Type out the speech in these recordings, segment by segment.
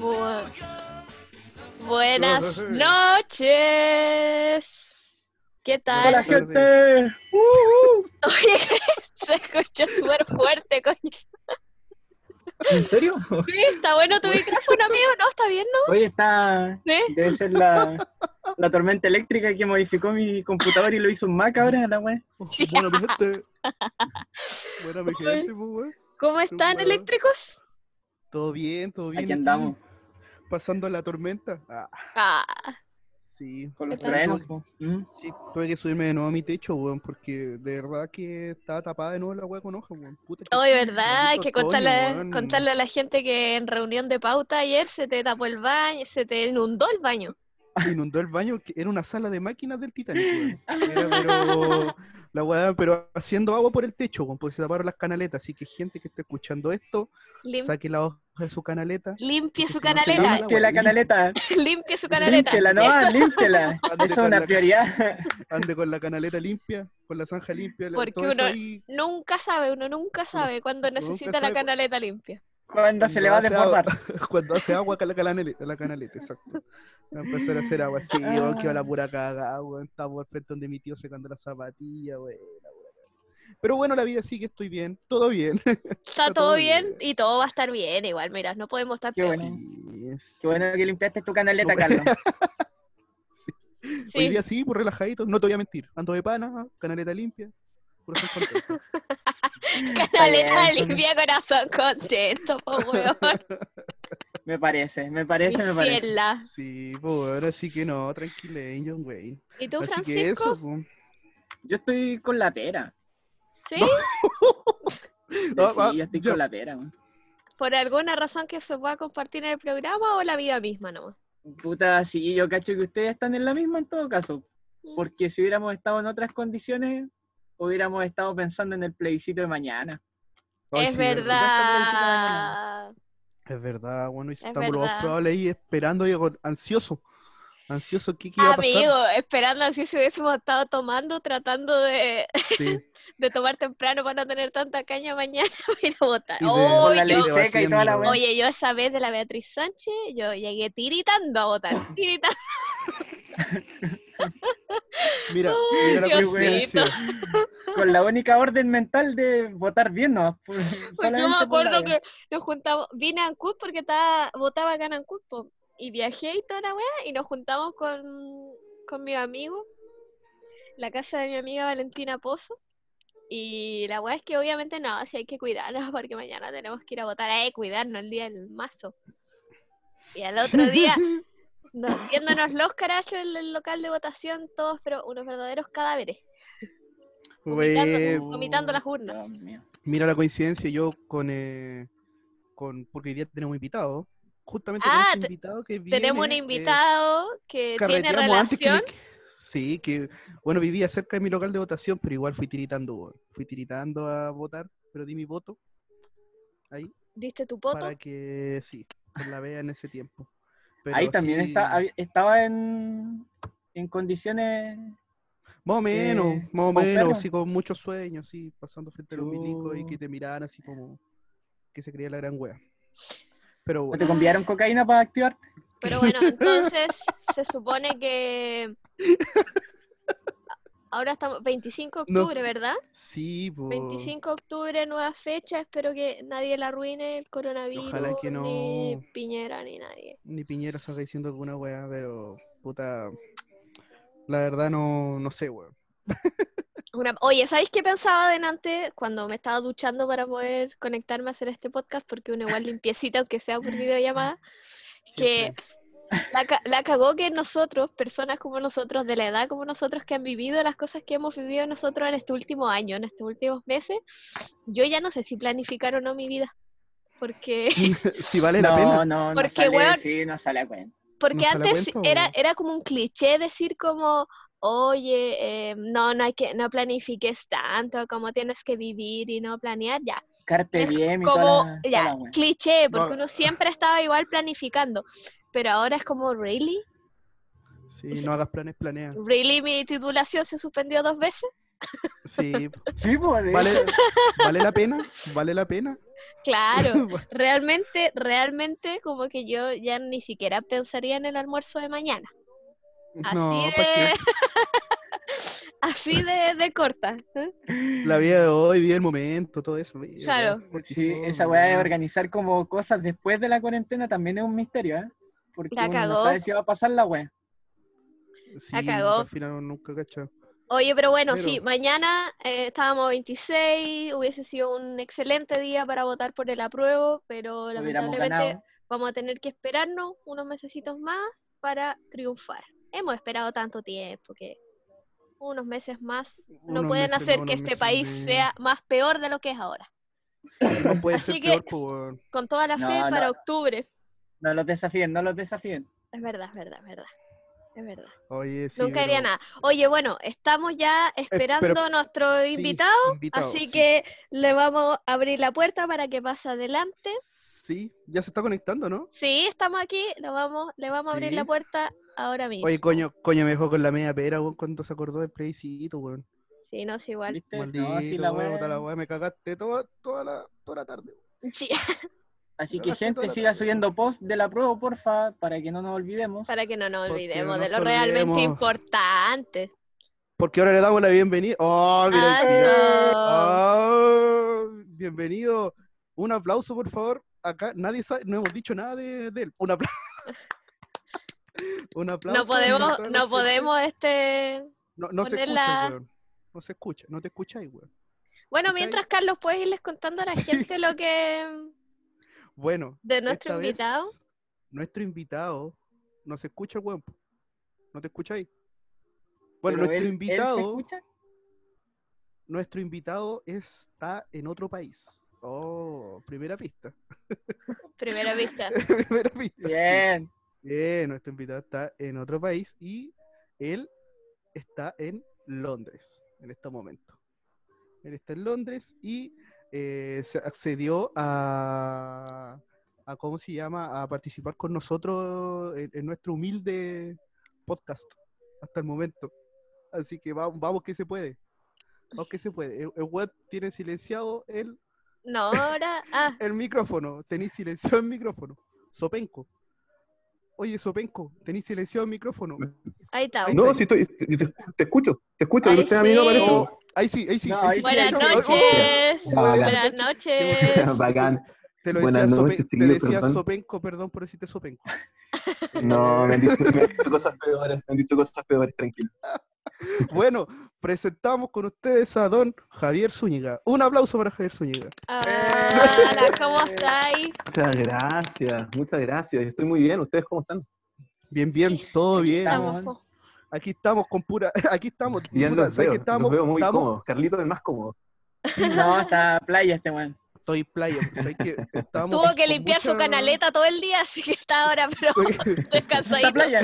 Bu- Buenas noches. ¿Qué tal? Hola, gente. Oye, se escucha súper fuerte, coño. ¿En serio? Sí, está bueno tu micrófono, amigo. No, está bien, ¿no? Oye, está. Sí. Debe ser la, la tormenta eléctrica que modificó mi computador y lo hizo un Mac ahora, la wea. Buena mi gente. Buena mi gente, pues. ¿Cómo están, eléctricos? Todo bien, todo bien. Aquí andamos, Pasando la tormenta. Ah, Ah, sí. con los. ¿Mm? Sí, tuve que subirme de nuevo a mi techo, weón, porque de verdad que estaba tapada de nuevo la weá con hoja, weón. Puta que- hoy, ¿verdad? Hay que contarle, contarle a la gente que en reunión de pauta ayer se te tapó el baño, se te inundó el baño. Inundó el baño, que era una sala de máquinas del Titanic, weón. Era, pero, la weá, pero haciendo agua por el techo, weón, porque se taparon las canaletas. Así que gente que esté escuchando esto, Lim- saque la hoja de su canaleta. limpie su si no canaleta. lava Limpie la canaleta. limpie su canaleta. Límpiela, no, Eso, límpiela. Ande Eso es con una la- prioridad. Ande con la canaleta limpia, con la zanja limpia, la- Porque todo eso uno- ahí. Nunca sabe, uno nunca Sí, sabe cuando nunca necesita sabe la canaleta limpia. Cuando se le va a desbordar. Cuando hace agua la canaleta, la canaleta, exacto. Va a empezar a hacer agua. Sí, weón, que va la pura cagada, weón. Estamos al frente donde mi tío secando la zapatilla, weón. Pero bueno, la vida sigue, estoy bien, todo bien. Está todo todo bien bien. y todo va a estar bien igual, mira, no podemos estar Qué bueno. Sí, es- Qué bueno que limpiaste tu canaleta, Carlos. Hoy Sí. día sí, pues relajadito, no te voy a mentir. Ando de pana, canaleta limpia. Puro ser contento. Canaleta bien. limpia, corazón contento, po weón. Me parece, me parece, me parece. Sí, pues ahora sí que no, tranquileño, Wayne. ¿Y tú, Así que Francisco? eso, pues. Yo estoy con la pera. ¿Sí? Ah, ah, Sí, yo estoy con la pera. man. ¿Por alguna razón que se pueda compartir en el programa o la vida misma nomás? Puta, sí, yo cacho que ustedes están en la misma en todo caso. Mm. Porque si hubiéramos estado en otras condiciones, hubiéramos estado pensando en el plebiscito de mañana. Ay, es sí, verdad. Es verdad, bueno, y Es estamos lo más verdad. probable ahí esperando y ansioso. Ansioso, ¿qué, qué iba a pasar? Amigo, esperando así si hubiésemos estado tomando, tratando de, Sí, de tomar temprano para no tener tanta caña mañana para ir a votar. Y de- Oh, Con la yo- ley yo- seca y toda la debatiendo. weá. Oye, yo esa vez de la Beatriz Sánchez, yo llegué tiritando a votar. Tiritando. Mira, mira Diosito. Con la única orden mental de votar bien, ¿no? Pues, Pues yo me acuerdo que nos juntamos, vine a Ancud porque estaba, votaba acá en Ancud, po, y viajé y toda la weá, y nos juntamos con, con mi amigo, la casa de mi amiga Valentina Pozo, y la weá es que obviamente no, si hay que cuidarnos porque mañana tenemos que ir a votar, eh, cuidarnos el día del mazo. Y al otro día, nos- viéndonos los carachos en el local de votación, todos, pero unos verdaderos cadáveres, vomitando, vomitando las urnas. Mira la coincidencia, yo con, eh, con porque hoy día tenemos invitados. Justamente Ah, con este te- invitado que viene. Tenemos un eh, invitado que tiene antes que relación. me- Sí, que bueno, vivía cerca de mi local de votación, pero igual fui tiritando. Fui tiritando a votar, pero di mi voto ahí ¿Diste tu poto? para que sí, pues la vea en ese tiempo. Ahí también sí, está, estaba en, en condiciones. Más o menos, eh, más o menos, así con muchos sueños, así, pasando frente a los milicos y que te miraran así como que se creía la gran wea. Pero ¿No bueno, te convidaron cocaína para activarte? Pero bueno, entonces se supone que ahora estamos 25 de No. octubre, ¿verdad? sí, pues, 25 de octubre, nueva fecha, espero que nadie la arruine, el coronavirus, que ni no. Piñera, ni nadie. ni Piñera salga diciendo alguna wea, pero puta, la verdad no, no sé, weón. Oye, ¿sabéis qué pensaba delante cuando me estaba duchando para poder conectarme a hacer este podcast? Porque uno igual limpiecita, aunque sea por videollamada. Que Siempre. La, ca- la cagó que nosotros, personas como nosotros, de la edad como nosotros, que han vivido las cosas que hemos vivido nosotros en este último año, en estos últimos meses, yo ya no sé si planificar o no mi vida. Porque, si vale la no, pena. no, no Porque, sale, weón, sí, no sale a cuenta. porque ¿No antes era, era como un cliché decir como, oye, eh, no, no hay que, no planifiques tanto, como tienes que vivir y no planear, ya. Carpe diem y como, toda la- toda ya, la cliché, porque No. uno siempre estaba igual planificando. Pero ahora es como, ¿really? Sí, no hagas planes, planea. ¿Really mi titulación se suspendió dos veces? Sí, Sí, pues, vale, vale la pena, vale la pena. Claro, realmente, realmente como que yo ya ni siquiera pensaría en el almuerzo de mañana. Así no, de, así de, de corta. ¿eh? La vida de hoy, vida del momento, todo eso. Claro. Sí, esa weá de organizar como cosas después de la cuarentena también es un misterio, ¿eh? Porque La uno no sabe si va a pasar la weá. Sí, cagó. Al final nunca cacha. Oye, pero bueno, sí, mañana eh, estábamos 26, hubiese sido un excelente día para votar por el apruebo, pero lamentablemente vamos a tener que esperarnos unos mesecitos más para triunfar. Hemos esperado tanto tiempo que unos meses más no Unos pueden meses hacer que este país sea más peor de lo que es ahora. No puede Así ser que- peor, weón. Con toda la fe No, para octubre. No los desafíen, no los desafíen. Es verdad, es verdad, es verdad. Es verdad. Oye, sí, Nunca haría pero- nada. Oye, bueno, estamos ya esperando a nuestro sí, invitado, invitado, así sí. que le vamos a abrir la puerta para que pase adelante. Sí, ya se está conectando, ¿no? Sí, estamos aquí, lo vamos, le vamos a abrir la puerta ahora mismo. Oye, coño, coño, me dejó con la media pera, weón, cuando se acordó del plebiscito, weón. Sí, no es igual. Maldito, No, sí, la weón, la weá, me cagaste toda, toda, la, toda la tarde. weón. Sí, Así que gente, siga subiendo post de la prueba, porfa, para que no nos olvidemos. para que no nos olvidemos no de lo realmente importante. Porque ahora le damos la bienvenida. ¡Oh, mira! Ah. Ah, bienvenido. Un aplauso, por favor. Acá nadie sabe, no hemos dicho nada de, de él. Un aplauso. Un aplauso. No podemos, no gente. podemos, este. No, no se escucha, weón. No se escucha, no te escucháis, weón. Bueno, mientras Carlos puedes irles contando a la Sí. gente lo que Bueno, de nuestro esta vez, invitado. nuestro invitado, no se escucha el weón. ¿No te escucháis? Bueno, Pero nuestro él- ¿él se invitado, escucha? nuestro invitado está en otro país. Oh, primera pista. Primera vista. primera pista. sí. Bien. Bien, nuestro invitado está en otro país y él está en Londres en este momento. Él está en Londres y eh, se accedió a, a, ¿cómo se llama? A participar con nosotros en, en nuestro humilde podcast hasta el momento. Así que vamos, vamos que se puede. Vamos que se puede. El, el web tiene silenciado el, No, ahora. Ah, el micrófono. Tenéis silenciado el micrófono. Sopenco. Oye, Sopenco, tenéis silenciado el micrófono. ahí está. Ahí No, está. sí estoy, te, te escucho, te escucho, pero usted a mí no aparece. Oh, ahí sí, ahí sí. No, ahí sí, Buenas noches. Oh, bacán. Buenas Qué noches. Bacán. Te lo Buenas decía, noches, Sopen- te decía perdón. Sopenco, perdón por decirte Sopenco. No, me han, dicho, me han dicho cosas peores, me han dicho cosas peores, tranquilo. Bueno, presentamos con ustedes a don Javier Zúñiga. Un aplauso para Javier Zúñiga. Hola, ¿cómo estáis? Muchas gracias, muchas gracias. Estoy muy bien, ¿ustedes cómo están? Bien, bien, todo bien. estamos. Aquí estamos con pura. Aquí estamos. Ya los ¿sabes veo, que estamos, los veo muy estamos- cómodos. Carlito es más cómodo. Sí, No, está playa este weón. estoy playa. ¿sabes que estamos Tuvo que limpiar su canaleta todo el día, así que está ahora, pero Estoy- Está descansadito. playa.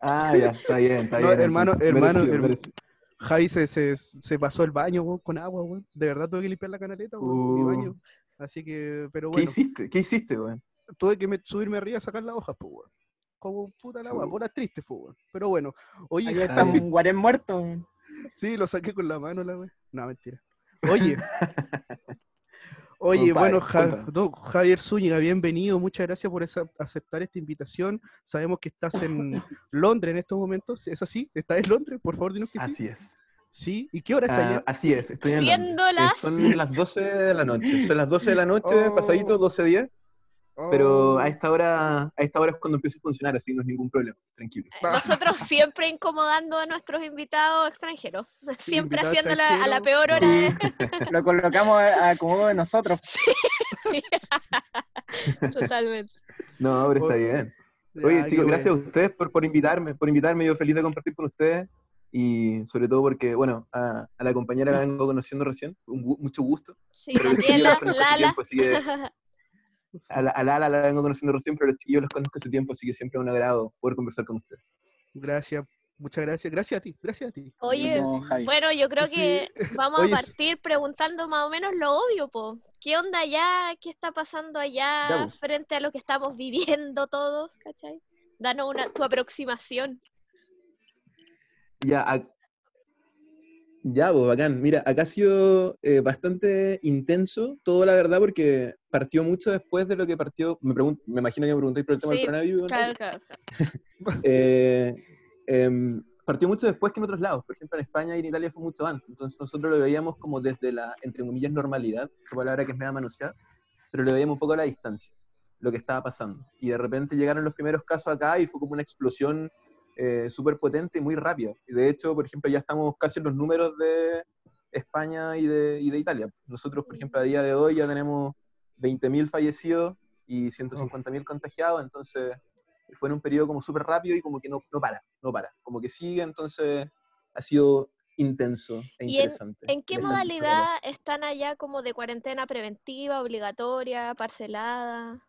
Ah, ya, está bien, está No, bien. hermano, entonces, hermano, merecido, hermano. merecido. Javi se, se, se pasó el baño weón, con agua, weón. De verdad tuve que limpiar la canaleta, weón, mi Uh. baño. Así que, pero ¿Qué bueno, hiciste? ¿Qué hiciste, weón? tuve que me- subirme arriba a sacar las hojas, pues, weón. Como puta la agua, puras tristes, weón. Pero bueno, oye, Ahí está un guarén muerto. sí, lo saqué con la mano, la weón. No, mentira. Oye, oye, bueno, Ja- cuéntame. don Javier Zúñiga, bienvenido. Muchas gracias por esa- aceptar esta invitación. Sabemos que estás en Londres en estos momentos. ¿Es así? ¿Estás en Londres? Por favor, dinos que sí. Así es. Sí. ¿Y qué hora es Ah, allá? así es, estoy en Londres. Eh, las- Son las 12 de la noche. Son las 12 de la noche, Oh. pasadito, 12 días. Pero Oh. a esta hora, a esta hora es cuando empieza a funcionar, así no es ningún problema. Tranquilo. Nosotros siempre incomodando a nuestros invitados extranjeros. Sí, Siempre invitado haciéndola a la peor hora. Sí. Lo colocamos a, a como de nosotros. Totalmente. No, pero está Oye, bien. Oye, chicos, gracias a ustedes por, por invitarme, por invitarme, yo feliz de compartir con ustedes y sobre todo porque, bueno, a, a la compañera la vengo conociendo recién, un mucho gusto. Sí, Lala. tiempo, así que a la, a la vengo conociendo recién, pero chiquillos los conozco hace tiempo, así que siempre es un agrado poder conversar con ustedes. Gracias, muchas gracias. Gracias a ti, gracias a ti. Oye, No, bueno, yo creo Sí. que vamos Oye, a partir preguntando más o menos lo obvio, po. ¿Qué onda allá? ¿Qué está pasando allá po. frente a lo que estamos viviendo todos? ¿Cachai? Danos una, tu aproximación. Ya, a- Ya, pues bacán. Mira, acá ha sido eh, bastante intenso todo, la verdad, porque partió mucho después de lo que partió. Me, me imagino que me preguntáis por el tema Sí, del coronavirus. Claro, claro. claro. Eh, em, partió mucho después que en otros lados. Por ejemplo, en España y en Italia fue mucho antes. Entonces nosotros lo veíamos como desde la, entre comillas, normalidad, esa palabra que es media manoseada, pero lo veíamos un poco a la distancia, lo que estaba pasando. Y de repente llegaron los primeros casos acá y fue como una explosión eh, súper potente y muy rápida. Y de hecho, por ejemplo, ya estamos casi en los números de España y de, y de Italia. Nosotros, por ejemplo, a día de hoy ya tenemos 20.000 fallecidos y 150.000 contagiados, entonces fue en un periodo como súper rápido y como que no, no para, no para, como que sigue, entonces ha sido intenso e ¿Y en- interesante. ¿En qué modalidad están allá como de cuarentena preventiva, obligatoria, parcelada?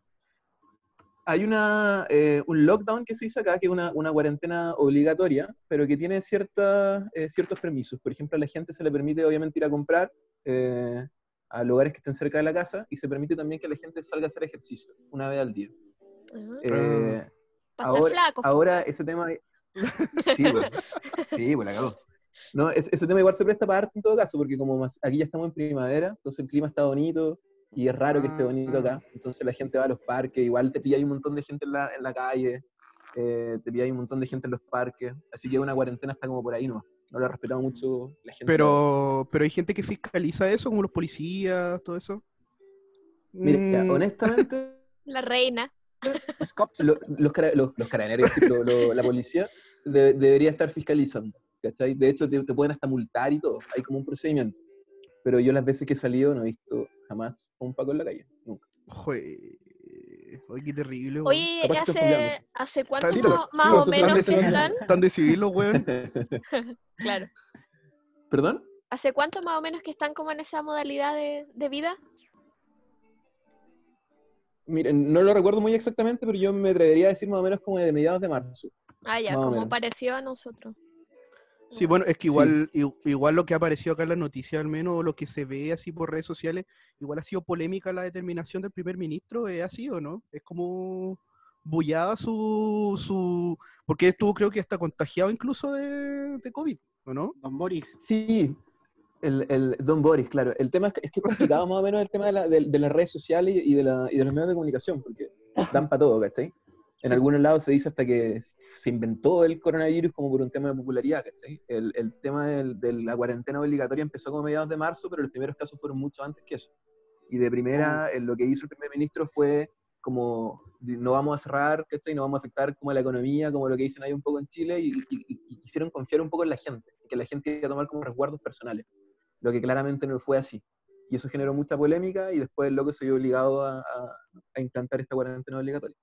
Hay una, eh, un lockdown que se hizo acá, que es una, una cuarentena obligatoria, pero que tiene ciertas, eh, ciertos permisos. Por ejemplo, a la gente se le permite obviamente ir a comprar eh, a lugares que estén cerca de la casa y se permite también que la gente salga a hacer ejercicio una vez al día. Ajá. Eh, ahora, flaco. ahora ese tema... Sí, pues, sí, pues la cagó. No, es- ese tema igual se presta para arte en todo caso, porque como más- aquí ya estamos en primavera, entonces el clima está bonito y es raro que esté bonito acá, entonces la gente va a los parques, igual te pilla un montón de gente en la, en la calle, eh, te pilla un montón de gente en los parques, así que una cuarentena está como por ahí, ¿no? No lo ha respetado mucho la gente. Pero, pero hay gente que fiscaliza eso, como los policías, todo eso. Mira, Mm, honestamente, La reina. Los los, los, los carabineros, sí, lo- lo- la policía de- debería estar fiscalizando, ¿cachai? De hecho, te, te pueden hasta multar y todo, hay como un procedimiento. Pero yo las veces que he salido no he visto jamás a un Paco en la calle, nunca. jue- Oye, qué terrible, weón. Oye, Capaz ¿hace. ¿hace cuánto Sí, más, pero- más sí, o menos están que de- están? Tan de civil los weón. Claro. ¿Perdón? ¿Hace cuánto más o menos que están como en esa modalidad de, de vida? Miren, no lo recuerdo muy exactamente, pero yo me atrevería a decir más o menos como de mediados de marzo. Ah, ya, como pareció a nosotros. Sí, bueno, es que Sí. igual, i- igual lo que ha aparecido acá en las noticias, al menos o lo que se ve así por redes sociales, igual ha sido polémica la determinación del primer ministro, eh, ha sido, ¿no? Es como bullada su, su, porque estuvo creo que hasta contagiado incluso de, de COVID, ¿o no? Don Boris. Sí, el, el Don Boris, claro. El tema es que es, que es complicado más o menos el tema de, la- de- de las redes sociales y de, la- y de los medios de comunicación, porque dan para todo, ¿cachai? En Sí. algunos lados se dice hasta que se inventó el coronavirus como por un tema de popularidad, ¿cachai? El, el tema del- de la cuarentena obligatoria empezó como mediados de marzo, pero los primeros casos fueron mucho antes que eso. Y de primera, eh, lo que hizo el primer ministro fue como, no vamos a cerrar, ¿cachai? No vamos a afectar como la economía, como lo que dicen ahí un poco en Chile, y, y- y- y quisieron confiar un poco en la gente, que la gente iba a tomar como resguardos personales, lo que claramente no fue así. Y eso generó mucha polémica y después el loco se vio obligado a, a- a implantar esta cuarentena obligatoria.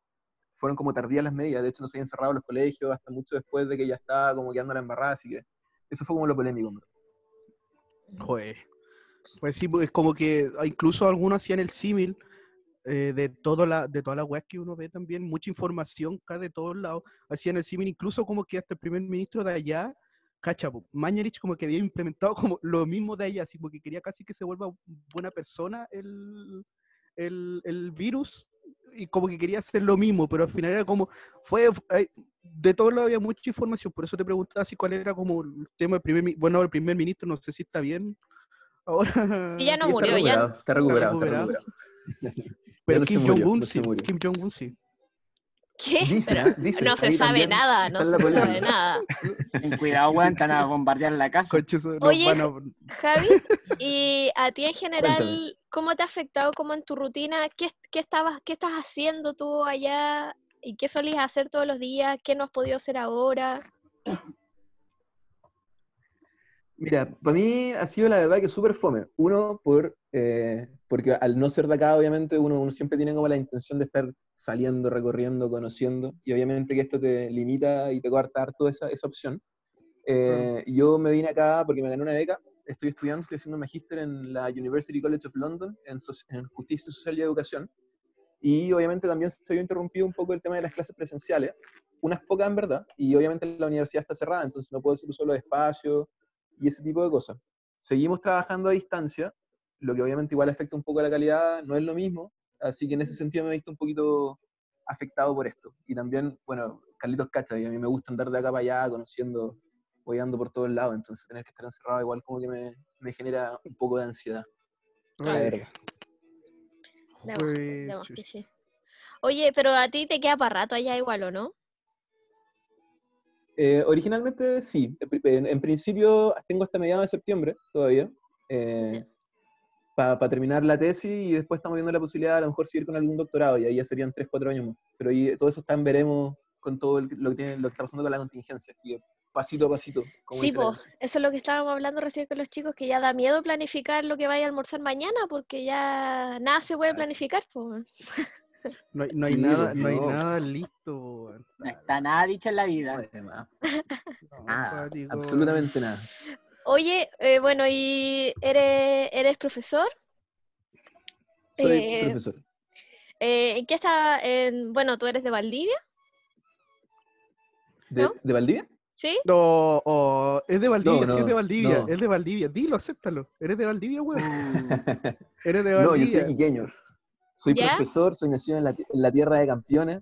Fueron como tardías las medidas, de hecho no se habían cerrado los colegios hasta mucho después de que ya estaba como quedando la embarrada, así que eso fue como lo polémico. verdad. Joder. Pues sí, pues, es como que ah, incluso algunos hacían el símil eh, de, toda la, de toda la web que uno ve también, mucha información acá de todos lados, hacían el símil incluso como que hasta el primer ministro de allá, cacha, po, Mañalich como que había implementado como lo mismo de allá, así porque quería casi que se vuelva buena persona el, el, el virus y como que quería hacer lo mismo, pero al final era como, fue, eh, de todos lados había mucha información, por eso te preguntaba si cuál era como el tema del primer, bueno, el primer ministro, no sé si está bien ahora. Y ya no Y murió, está ya. recuperado, está recuperado, está recuperado. recuperado. Pero no Kim Jong-un no sí, murió. Kim Jong-un sí. ¿Qué? Dice, Pero dice, no se sabe nada, no se sabe nada. Ten cuidado, weón, están a bombardear la casa. Oye, van a- Javi, y a ti en general, Cuéntame. ¿Cómo te ha afectado como en tu rutina? ¿Qué, qué estabas, qué estás haciendo tú allá? ¿Y qué solías hacer todos los días? ¿Qué no has podido hacer ahora? Mira, para mí ha sido la verdad que súper fome. Uno, por, eh, porque al no ser de acá, obviamente, uno, uno siempre tiene como la intención de estar saliendo, recorriendo, conociendo, y obviamente que esto te limita y te corta harto esa, esa opción. Eh, Yo me vine acá porque me gané una beca, estoy estudiando, estoy haciendo un magíster en la University College of London en, soci- en Justicia Social y Educación, y obviamente también se vio interrumpido un poco el tema de las clases presenciales, unas pocas en verdad, y obviamente la universidad está cerrada, entonces no puedo hacer uso de los espacios y ese tipo de cosas. Seguimos trabajando a distancia, lo que obviamente igual afecta un poco a la calidad, no es lo mismo, así que en ese sentido me he visto un poquito afectado por esto. Y también, bueno, Carlitos Cacha, y a mí me gusta andar de acá para allá conociendo hueando por todos lados, entonces tener que estar encerrado igual como que me, me genera un poco de ansiedad. Que chucha. sí. Oye, pero a ti te queda para rato allá igual, ¿o no? Eh, originalmente sí, en, en- principio tengo hasta mediados de septiembre todavía para terminar la tesis y después estamos viendo la posibilidad de a lo mejor seguir con algún doctorado y ahí ya serían 3, 4 años más. Pero ahí, todo eso está en veremos con todo el- lo, que tiene- lo que está pasando con la contingencia, así que pasito a pasito. Como Sí, pues, eso es lo que estábamos hablando recién con los chicos, que ya da miedo planificar lo que vaya a almorzar mañana, porque ya nada se puede planificar, pues. No hay, no hay Sí, nada, no hay nada listo. No está nada dicho en la vida. No, nada, absolutamente nada. Oye, eh, bueno, ¿y eres, eres profesor? Soy Eh, profesor. Eh, ¿En qué está? En, bueno, tú eres de Valdivia, ¿De, ¿no? de Valdivia? ¿Sí? No, oh, es de Valdivia, sí es de Valdivia, no. es de Valdivia. Dilo, acéptalo. Eres de Valdivia, weón. Eres de no, yo Valdivia. soy iqueño. Soy ¿Ya? profesor, soy nacido en la, en la tierra de campeones,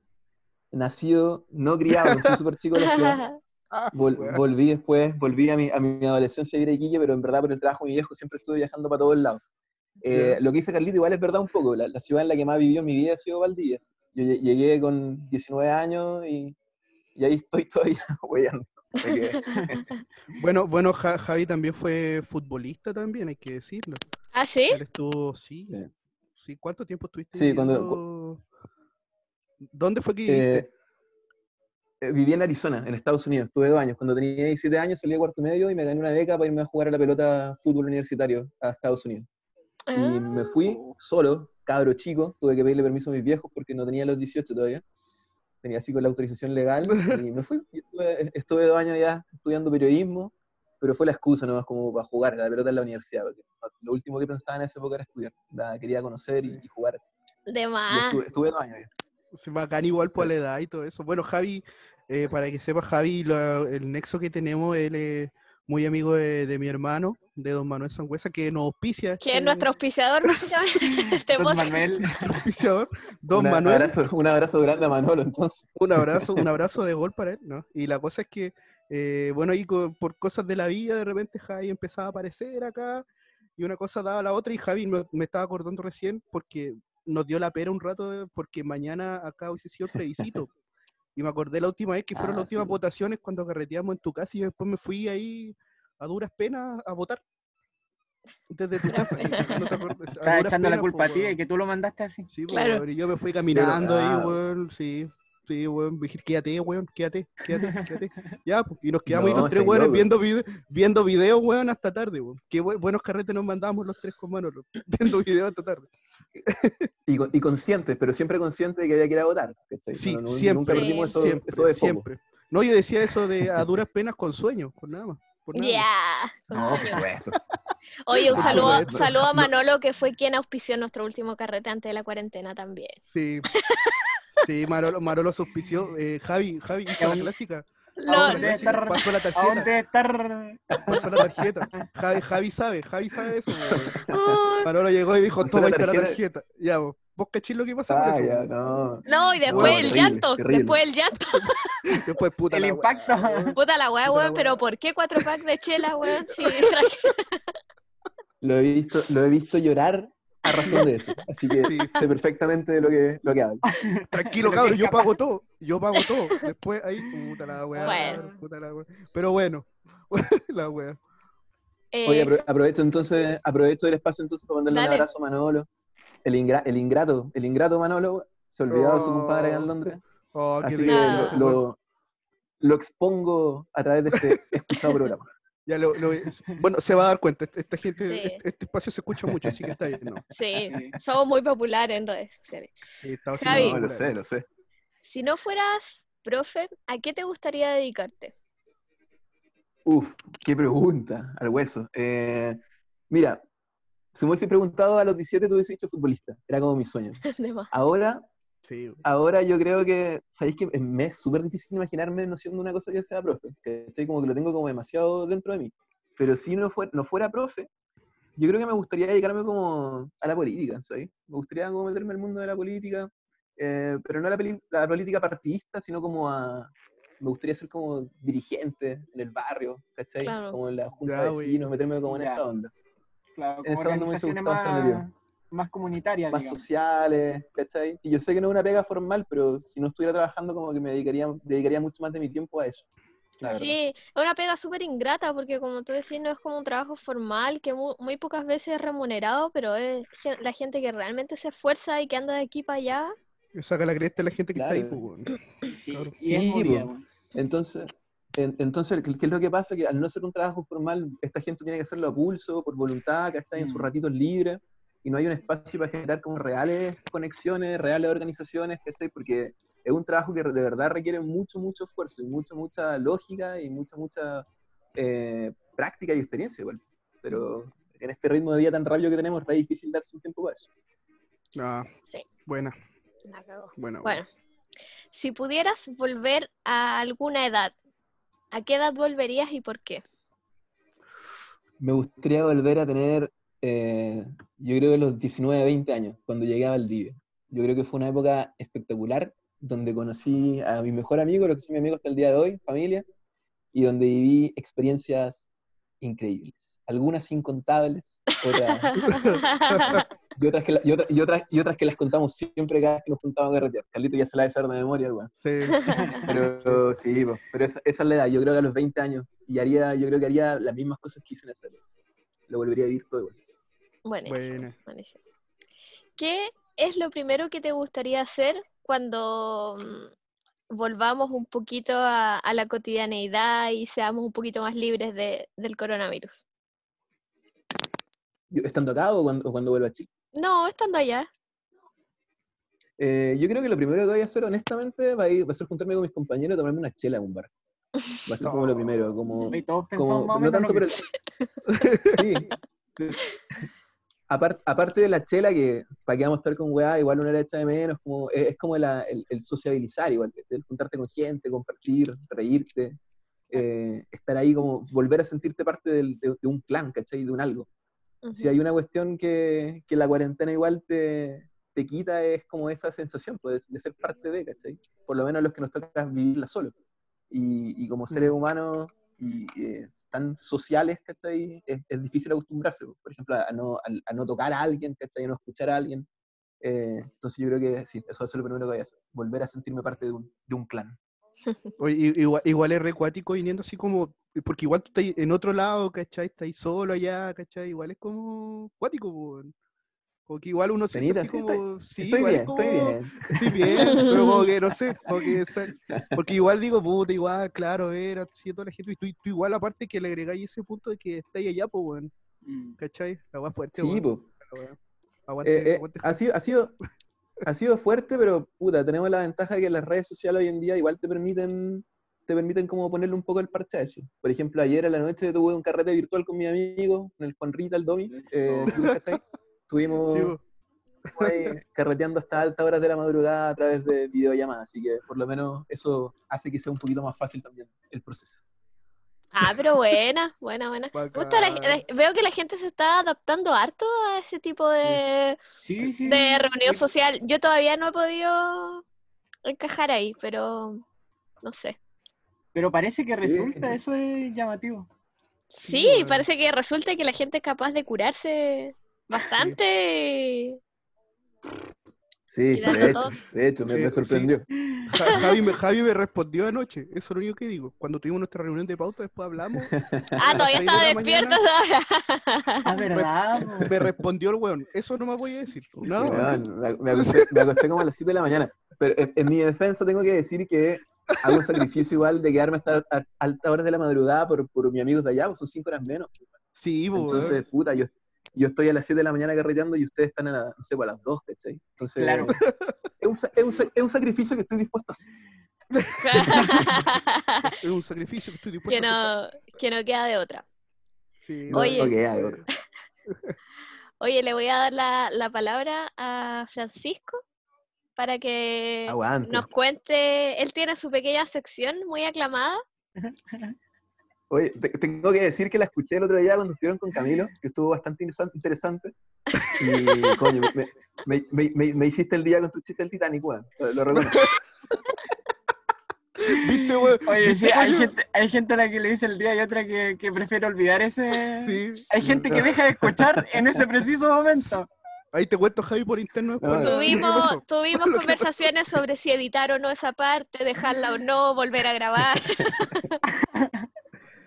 nacido, no criado, fui súper chico de la ciudad. Ah, Vol- volví después, volví a mi, a mi adolescencia a vivir a Iquique, pero en verdad por el trabajo de mi viejo siempre estuve viajando para todos lados. Eh. Lo que dice Carlito igual es verdad un poco, la, la ciudad en la que más vivió mi vida ha sido Valdivia. Yo lle- llegué con 19 años y, y ahí estoy todavía weyando. Bueno, bueno, Ja- Javi también fue futbolista también, hay que decirlo. ¿Ah, sí? Él estuvo, sí, Sí. ¿Cuánto tiempo estuviste Sí, cuando-? ¿Dónde fue que viviste? eh, eh, viví en Arizona, en Estados Unidos, estuve dos años. Cuando tenía 17 años salí de cuarto medio y me gané una beca para irme a jugar a la pelota fútbol universitario a Estados Unidos. Y me fui Ah, solo, cabro chico, tuve que pedirle permiso a mis viejos porque no tenía los 18 todavía. Tenía así con la autorización legal y me fui. Y estuve, estuve dos años ya estudiando periodismo, pero fue la excusa nomás como para jugar la pelota en la universidad. Porque lo último que pensaba en esa época era estudiar. La quería conocer y, Sí. y jugar. De Y más. estuve, estuve dos años ya. Se bacán igual por la edad y todo eso. Bueno, Javi, eh, para que sepa, Javi, lo- el nexo que tenemos, él es muy amigo de, de mi hermano, de don Manuel Sangüesa, que nos auspicia. Que es nuestro auspiciador, este Don. Manuel. auspiciador. Don Un Manuel, abrazo, un abrazo grande a Manolo entonces. un abrazo, un abrazo de gol para él, ¿no? Y la cosa es que, eh, bueno, ahí por cosas de la vida, de repente Javi empezaba a aparecer acá, y una cosa daba a la otra, y Javi me, me estaba acordando recién porque nos dio la pera un rato, de- porque mañana acá hubiese sido el plebiscito. Y me acordé la última vez que fueron Ah, las últimas sí. votaciones cuando carreteamos en tu casa y yo después me fui ahí a duras penas a votar. Desde tu casa. ¿no te acuerdas? A Estás echando la culpa po, a ti de que tú lo mandaste así. Sí, Claro. y yo me fui caminando ahí, ah. sí. Sí, weón, dije, quédate, weón, quédate, quédate, quédate. Ya, pues, y nos quedamos ahí No, los tres weones viendo, viendo videos, weón, hasta tarde, weón. Qué bue- buenos carretes nos mandamos los tres con Manolo, viendo videos hasta tarde. Y, con- y conscientes, pero siempre conscientes de que había que ir a votar. ¿cachai? Sí, No- no- siempre, Nunca perdimos eso, siempre, eso de foco. siempre. No, yo decía eso de a duras penas con sueño, por nada más. Ya. con No, por sueño. supuesto. Oye, un saludo, saludo a No. Manolo, que fue quien auspició nuestro último carrete antes de la cuarentena también. Sí. Sí, se auspició. Eh, Javi, Javi hizo la clásica. Lo- Pasó, la debe clásica, estar- pasó la ¿A tarjeta. dónde debe estar? Pasó la tarjeta. Javi, Javi sabe, Javi sabe eso. Ay, Manolo llegó y dijo, toma ahí está la tarjeta. Ya, vos, vos cachis lo que pasa con Ah, eso. ya, no. No, y después Bueno, el terrible, llanto, terrible. después el llanto. Después, puta El la impacto. Puta la weá, weón, pero. ¿por qué cuatro packs de chela, weón? Sí, traje- Lo he visto, lo he visto llorar a razón de eso. Así que Sí. sé perfectamente de lo que, lo que hablo. Tranquilo, cabrón, yo pago todo. Yo pago todo. Después ahí, puta la weá. Bueno. Puta la weá. Pero bueno, la weá. Oye, Eh, apro- aprovecho entonces, aprovecho el espacio entonces para mandarle Dale. un abrazo a Manolo. El, ingra- el ingrato, el ingrato Manolo, se olvidó de su compadre allá en Oh. Londres. Oh, qué Así que No. lo, lo expongo a través de este escuchado programa. Ya lo, bueno, se va a dar cuenta. este- Esta gente, Sí. este, este espacio se escucha mucho, así que está bien. No, sí, somos muy populares en redes sociales. sí, está Javi. No, lo sé, lo sé. Si no fueras profe, ¿a qué te gustaría dedicarte? Uf, qué pregunta, al hueso. Eh, mira, si me hubiese preguntado a los 17, te hubiese dicho futbolista. Era como mi sueño. Ahora, Sí, ahora yo creo que, ¿sabéis que me es súper difícil imaginarme no siendo una cosa que sea profe? ¿cachai? Como que lo tengo como demasiado dentro de mí. Pero si no, fuera, no fuera profe, yo creo que me gustaría dedicarme como a la política, ¿sabes? Me gustaría como meterme al mundo de la política, eh, pero no a la, peli- la política partidista, sino como a, me gustaría ser como dirigente en el barrio, ¿cachai? Claro. Como en la junta Ya, de vecinos, meterme como en Ya. esa onda. Claro, En esa onda me hubiese gustado estar metido. Más, comunitarias, Más digamos. sociales, ¿cachai? Y yo sé que no es una pega formal, pero si no estuviera trabajando, como que me dedicaría, dedicaría mucho más de mi tiempo a eso. Sí, es una pega súper ingrata porque como tú decís, no es como un trabajo formal que mu- muy, pocas veces es remunerado, pero es la gente que realmente se esfuerza y que anda de aquí para allá. Saca la cresta a la gente que está ahí, Claro. pues. Sí, Claro. y es Sí, weón. Entonces, en- entonces, ¿qué qué es lo que pasa? Que al no ser un trabajo formal, esta gente tiene que hacerlo a pulso, por voluntad, ¿cachai? En sus Mm. ratitos libres, y no hay un espacio para generar como reales conexiones, reales organizaciones, ¿cachai? Porque es un trabajo que de verdad requiere mucho, mucho esfuerzo, y mucha, mucha lógica, y mucha, mucha eh, práctica y experiencia, igual. Pero en este ritmo de vida tan rápido que tenemos, está difícil darse un tiempo para eso. Ah, Sí. buena, La cagó. buena. Bueno, si pudieras volver a alguna edad, ¿a qué edad volverías y por qué? Me gustaría volver a tener, eh, yo creo que los 19, 20 años, cuando llegué a Valdivia. Yo creo que fue una época espectacular, donde conocí a mi mejor amigo, lo que soy mi amigo hasta el día de hoy, familia, y donde viví experiencias increíbles. Algunas incontables, otras, y, otras que la- y, otras, y, otras, y otras que las contamos siempre cada vez que nos juntamos a carretear. Carlito ya se la debe saber de memoria, weón. Sí. Pero sí, po, pero esa, esa es la edad, yo creo que a los 20 años, y haría, yo creo que haría las mismas cosas que hice en esa edad. Lo volvería a vivir todo igual. Buena. buenísimo. ¿Qué es lo primero que te gustaría hacer cuando mm, volvamos un poquito a, a la cotidianeidad y seamos un poquito más libres de- del coronavirus? ¿Estando acá o cuando, o cuando vuelva a Chile? No, estando allá. Eh, yo creo que lo primero que voy a hacer, honestamente, va a, ir- va a ser juntarme con mis compañeros y tomarme una chela en un bar. Va a ser como lo primero, como... Todos no tanto el... Sí. Apar- aparte de la chela, que para qué vamos a estar con weá, igual una hecha de menos, como, es, es como la- el, el sociabilizar, igual, el juntarte con gente, compartir, reírte, eh, estar ahí como, volver a sentirte parte del- de, de un clan, ¿cachai? De un algo. Si Ujú. hay una cuestión que, que la cuarentena igual te, te quita, es como esa sensación pues, de ser parte de, ¿cachai? Por lo menos los que nos toca vivirla solo. Y, y como seres Mm. humanos y, eh, tan sociales, ¿cachai? Es, es difícil acostumbrarse, por ejemplo, a no, a, a no tocar a alguien, ¿cachai? A no escuchar a alguien. Eh, entonces yo creo que sí, eso ser lo primero que voy a hacer, volver a sentirme parte de un, de un clan. Oye, igual, igual es recuático viniendo así como, porque igual tú estás en otro lado, ¿cachai? Estás solo allá, ¿cachai? Igual es como cuático, weón. Como que igual uno se Benita, así sí, como, sí, estoy igual bien, como, estoy bien. estoy bien, pero como que no sé, como que porque igual digo, puta, igual, claro, ver, así toda la gente, y tú, tú igual aparte que le agregáis ese punto de que estáis allá, pues, weón, Mm. ¿cachai? La weá fuerte, Sí, weón, pues. Aguante, Eh, eh, aguante. ha, sido, ha, sido, ha sido fuerte, pero puta, tenemos la ventaja de que las redes sociales hoy en día igual te permiten te permiten como ponerle un poco el parche a eso. Por ejemplo, ayer a la noche tuve un carrete virtual con mi amigo, con el Juan Rita, el Domi, eh. Estuvimos Sí, ahí carreteando hasta altas horas de la madrugada a través de videollamadas, así que por lo menos eso hace que sea un poquito más fácil también el proceso. Ah, pero buena, buena, buena. Me gusta la- Bacán. la- veo que la gente se está adaptando harto a ese tipo de, Sí, sí. de sí. reunión social. Yo todavía no he podido encajar ahí, pero no sé. Pero parece que resulta, Sí. eso es llamativo. Sí, parece que resulta que la gente es capaz de curarse bastante. Sí, de hecho, de hecho, me, Eh, me sorprendió. Ja- Javi, me, Javi me respondió anoche, eso es lo único que digo. Cuando tuvimos nuestra reunión de pauta, después hablamos, Ah, todavía de estaba despierto Ah, ahora. ¿verdad? me respondió el weón. Eso no me voy a decir. Nada más. Weón, me, acosté, me acosté como a las 7 de la mañana. Pero en, en mi defensa tengo que decir que hago un sacrificio igual de quedarme hasta a, altas horas de la madrugada por, por mis amigos de allá, pues son 5 horas menos. Sí, weón. Entonces, puta, yo, yo estoy a las 7 de la mañana carreteando y ustedes están a, la- no sé, pues, a las 2, ¿cachai? Entonces, Claro. es, un, sa- es, un, sa- es un sacrificio que estoy dispuesto a hacer. Es un sacrificio que estoy que, dispuesto a hacer. no, que no queda de otra. Sí, No, Oye. ok, hay otro. Oye, le voy a dar la, la palabra a Francisco para que Aguante. nos cuente. Él tiene su pequeña sección muy aclamada. Oye, te- tengo que decir que la escuché el otro día cuando estuvieron con Camilo, que estuvo bastante interesan- interesante. Y, coño, me, me- me- me- me hiciste el día con tu chiste del Titanic, weón. Lo, lo reconozco. ¿Viste, weón? Oye, ¿Viste, sí, hay gente, hay gente a la que le dice el día y otra que, que prefiere olvidar ese. Sí. Hay gente que deja de escuchar en ese preciso momento. Ahí te cuento, Javi, por interno después. No, Tuvimos, tuvimos conversaciones sobre si editar o no esa parte, dejarla o no, volver a grabar.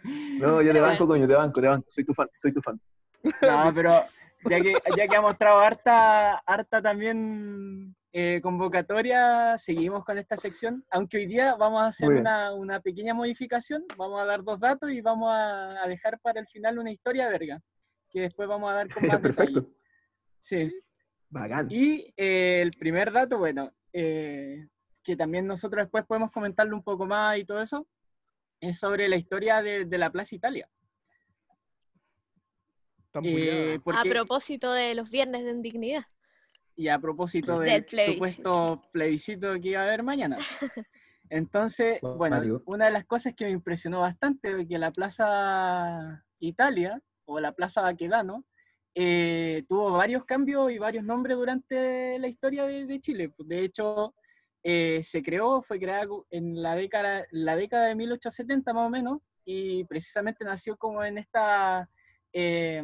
No, yo te banco, coño, te banco, te banco. Soy tu fan, soy tu fan. No, pero ya que, ya que ha mostrado harta, harta también eh, convocatoria, seguimos con esta sección. Aunque hoy día vamos a hacer una, una pequeña modificación, vamos a dar dos datos y vamos a, a dejar para el final una historia verga, que después vamos a dar con más Perfecto. detalle. Sí. Bacán. Y eh, el primer dato, bueno, eh, que también nosotros después podemos comentarlo un poco más y todo eso, es sobre la historia de, de la Plaza Italia. Eh, buleada. A porque- propósito de los viernes de indignidad. y a propósito Del del plebiscito. supuesto plebiscito que iba a haber mañana. Entonces, bueno, una de las cosas que me impresionó bastante de que la Plaza Italia o la Plaza Baquedano eh, tuvo varios cambios y varios nombres durante la historia de, de Chile. De hecho, eh, se creó, fue creada en la década, la década de 1870 más o menos, y precisamente nació como en esta eh,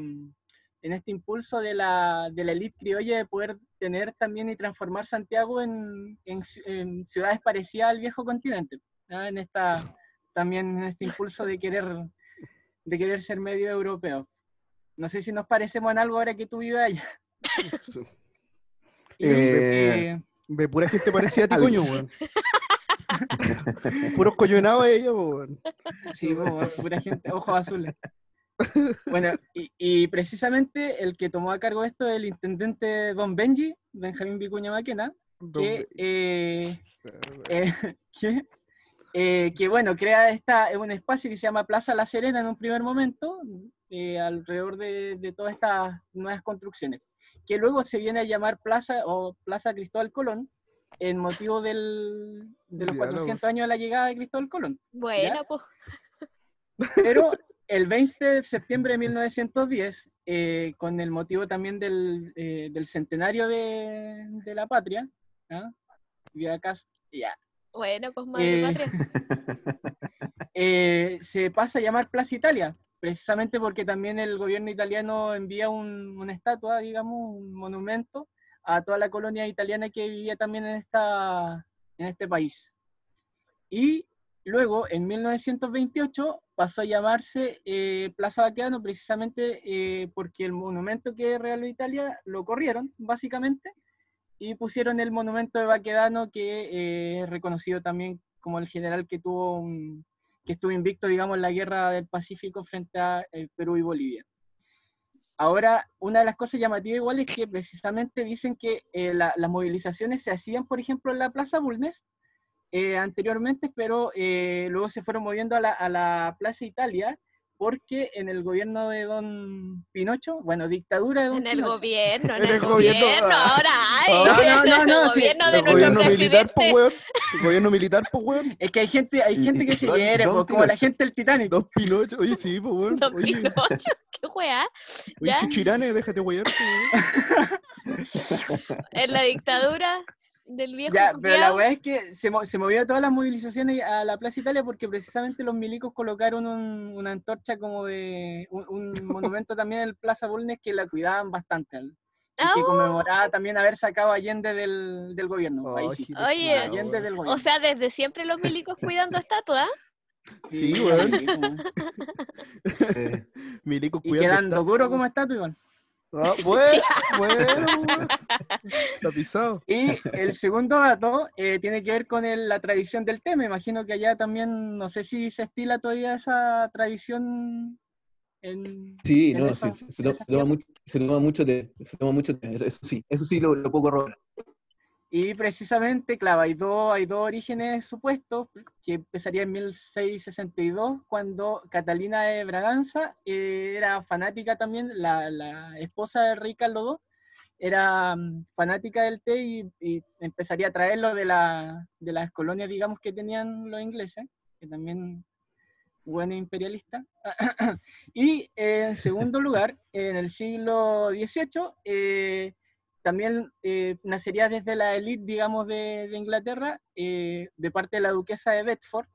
en este impulso de la, de la élite criolla de poder tener también y transformar Santiago en, en ci- en ciudades parecidas al viejo continente. ¿ya? En esta, también en este impulso de querer, de querer ser medio europeo. No sé si nos parecemos en algo ahora que tú vives allá. Sí. Y, Eh, eh, Ve pura gente parecida a ti, coño, weón. Puros coñonados ellos, weón. Sí, pura gente, ojos azules. Bueno, y, y precisamente el que tomó a cargo esto es el intendente Don Benji, Benjamín Vicuña Maquena, que, eh, eh, que, eh, que, bueno, crea esta, un espacio que se llama Plaza La Serena en un primer momento, eh, alrededor de, de todas estas nuevas construcciones, que luego se viene a llamar Plaza o Plaza Cristóbal Colón, en motivo del, de los Diálogo. 400 años de la llegada de Cristóbal Colón. Bueno, pues Pero el 20 de septiembre de 1910, eh, con el motivo también del, eh, del centenario de, de la patria. Y acá, ya, bueno, pues madre Eh, patria. eh, se pasa a llamar Plaza Italia, precisamente porque también el gobierno italiano envía un- una estatua, digamos, un monumento a toda la colonia italiana que vivía también en, esta, en este país. Y luego, en 1928, pasó a llamarse eh, Plaza Baquedano precisamente eh, porque el monumento que regaló Italia lo corrieron, básicamente, y pusieron el monumento de Baquedano que eh, es reconocido también como el general que tuvo un- que estuvo invicto, digamos, en la guerra del Pacífico frente a eh, Perú y Bolivia. Ahora, una de las cosas llamativas igual es que precisamente dicen que eh, la- las movilizaciones se hacían, por ejemplo, en la Plaza Bulnes eh, anteriormente, pero eh, luego se fueron moviendo a la Plaza Italia porque en el gobierno de Don Pinocho, bueno, dictadura de Don En el gobierno, en En el el gobierno, gobierno, ah. ahora hay. No, no, no, el no, sí, gobierno de El nuestro gobierno militar, pues, presidente. weón. El gobierno militar, pues, weón. Es que hay gente, hay gente y- que se Don- hiere, Don pues, como la gente del Titanic. Dos Pinocho. Oye, sí, pues, weón. Don Oye, Pinocho, qué weá. oye ¿Ya? Chichirane, déjate weón. En la dictadura del viejo Ya, pero la weá es que se, mo- se movió todas las movilizaciones a la Plaza Italia porque precisamente los milicos colocaron un- una antorcha como de un, un monumento también en el Plaza Bulnes que la cuidaban bastante y que Ah, conmemoraba también haber sacado a Allende del, del gobierno. Oh, sí. Oye. culiao, Allende weón. del gobierno. O sea, desde siempre los milicos cuidando estatuas. Sí, weón. sí, como- Eh, Milico Y cuidando quedando estatua, duro como estatua igual. Ah, bueno, bueno. Y el segundo dato eh, tiene que ver con el- la tradición del té. Me imagino que allá también, no sé si se estila todavía esa tradición. En, Sí, en no, esa- sí, se, se toma mucho, se toma mucho té, se toma mucho té, eso sí, eso sí lo, lo puedo corroborar. Y precisamente, claro, hay dos, hay dos orígenes supuestos, que empezaría en 1662, cuando Catalina de Braganza eh, era fanática también, la, la esposa de rey Carlos II, era mm, fanática del té y, empezaría a traerlo de, la, de las colonias, digamos, que tenían los ingleses, que también buena imperialista. y en segundo lugar, en el siglo XVIII, también eh, nacería desde la élite, digamos, de, de Inglaterra, eh, de parte de la duquesa de Bedford,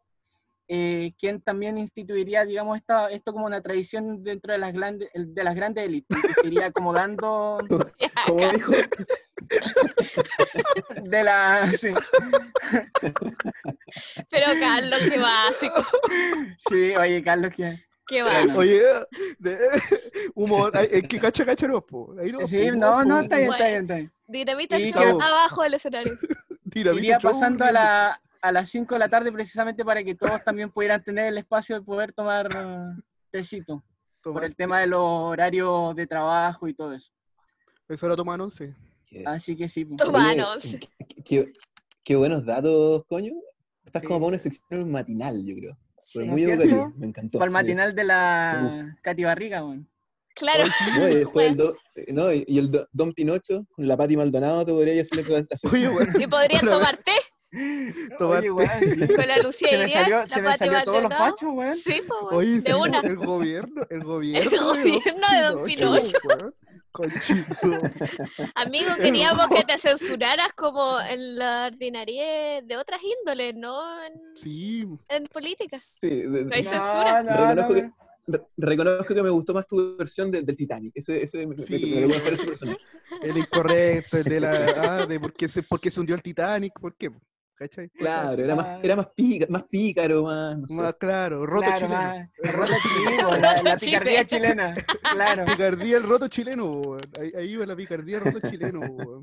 eh, quien también instituiría, digamos, esta, esto como una tradición dentro de las, grandes de las grandes élites, que se iría acomodando Como dijo, de la... Sí, Pero Carlos, qué básico, sí, oye, Carlos, que... qué básico. Oye, de, humor, que cacha, cacha, no, po. Ahí no, Sí, po, no, no, está bien, está bien, está bien. Dinamita Y Show que- abajo del escenario. Dinamita Iría Show, pasando a, la, a las 5 de la tarde precisamente para que todos también pudieran tener el espacio de poder tomar tecito, por el tema de los horarios de trabajo y todo eso. Eso lo toman 11. que- Así que sí. Toma, oye, no. qué, qué- qué buenos datos, coño. Estás Sí. como para una sección matinal, yo creo. Pero Sí. muy ¿No es educativo, cierto? me encantó. Para el matinal de la Katy Barriga, weón. Claro. No, y después el do- eh, no, y el do- Don Pinocho con la Pati Maldonado te podría hacer la. Oye, weón. Y podrían vez- tomar té Tomar con la Lucía Se me salió, la se me salió todos los fachos, weón. Sí, pues, weón, Oye, de sí, una. el gobierno, el gobierno, El gobierno de Don Pinocho. Conchito. Amigo, queríamos que te censuraras como en la ordinaria de otras índoles, no en, Sí, en política. Sí, de- No hay de- censura. no, no, Reconozco que- weón. re- reconozco que me gustó más tu versión de- del Titanic. Ese, ese me, me- me ese personaje. el incorrecto, el de la. Ah, de por qué se, por qué se hundió el Titanic, ¿por qué? ¿Cachai? Claro, era más, era más, pica- más pícaro, más. No sé. Más claro, roto Claro, chileno. más- el roto chileno, la, la picardía chilena. Claro. Picardía el roto chileno, ahí, ahí iba la picardía el roto chileno.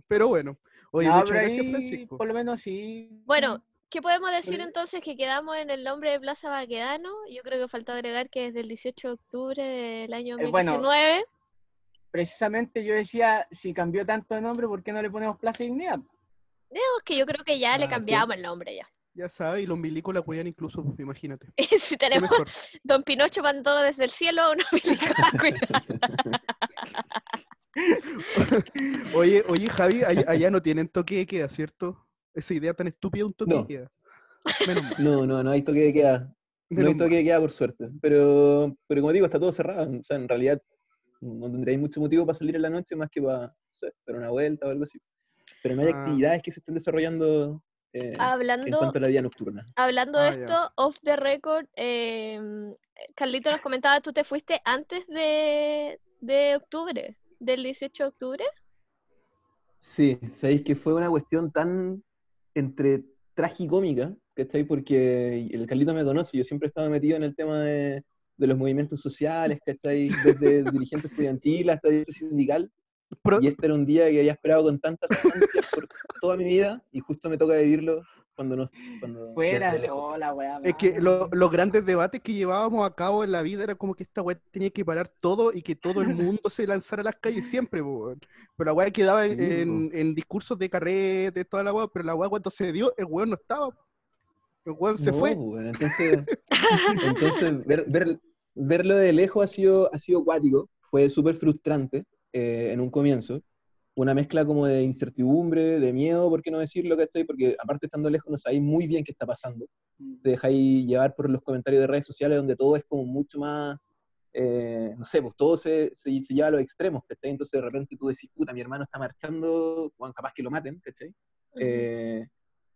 Pero bueno, oye, No, muchas gracias, ahí, Francisco. Por lo menos sí. Bueno, ¿qué podemos decir entonces? Que quedamos en el nombre de Plaza Baquedano. Yo creo que falta agregar que desde el 18 de octubre del año Eh, bueno. 2019. Precisamente yo decía, si cambió tanto de nombre, ¿por qué no le ponemos Plaza Dignidad? Digamos que yo creo que ya le Ah, cambiamos el nombre ya. Ya sabes, y los milicos la cuidan incluso, imagínate. si tenemos, mejor. Don Pinocho mandó desde el cielo a cuidar. Oye, oye, Javi, allá, allá no tienen toque de queda, ¿cierto? Esa idea tan estúpida, un toque No. de queda. Menos mal. No, no, no hay toque de queda. No menos hay toque de queda, por suerte. Pero, pero como digo, está todo cerrado. O sea, en realidad no tendréis mucho motivo para salir en la noche más que para, no sé, para una vuelta o algo así. Pero no hay Ah. actividades que se estén desarrollando eh, en Hablando, cuanto a la vida nocturna. hablando Ah, de esto, off the record, eh, Carlito nos comentaba, tú te fuiste antes de, de octubre, del 18 de octubre. Sí, sabéis que fue una cuestión tan entre tragicómica, ¿cachai? Porque el Carlito me conoce, yo siempre estaba metido en el tema de, de los movimientos sociales, ¿cachai? Desde dirigente estudiantil hasta dirigente sindical. Pro- Y este era un día que había esperado con tantas ansias por toda mi vida y justo me toca vivirlo cuando no... Cuando, Fuera, lejos. oh, la weá. Es que lo- los grandes debates que llevábamos a cabo en la vida era como que esta weá tenía que parar todo y que todo el mundo se lanzara a las calles siempre, weón. Pero la weá quedaba en, Sí, en- en discursos de carrete, toda la weá, pero la weá cuando se dio, el weón no estaba. El weón se No, fue. bueno, entonces, entonces ver, ver- verlo de lejos ha sido, ha sido acuático, fue súper frustrante eh, en un comienzo. Una mezcla como de incertidumbre, de miedo, ¿por qué no decirlo? ¿cachai? Porque aparte estando lejos no sabéis muy bien qué está pasando. Te dejáis llevar por los comentarios de redes sociales donde todo es como mucho más, eh, no sé, pues todo se, se, se lleva a los extremos, ¿cachai? Entonces de repente tú decís, puta, mi hermano está marchando, bueno, capaz que lo maten, ¿cachai? Eh,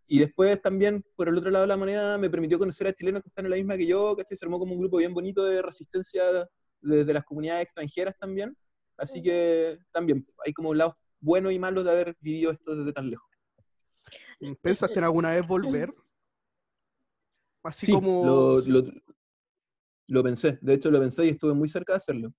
y después también, por el otro lado de la moneda, me permitió conocer a chilenos que están en la misma que yo, ¿cachai? Se armó como un grupo bien bonito de resistencia desde las comunidades extranjeras también. Así que también hay como lados buenos y malos de haber vivido esto desde tan lejos. ¿Pensaste en alguna vez volver? Así Sí, como. lo, lo- lo pensé, de hecho lo pensé y estuve muy cerca de hacerlo.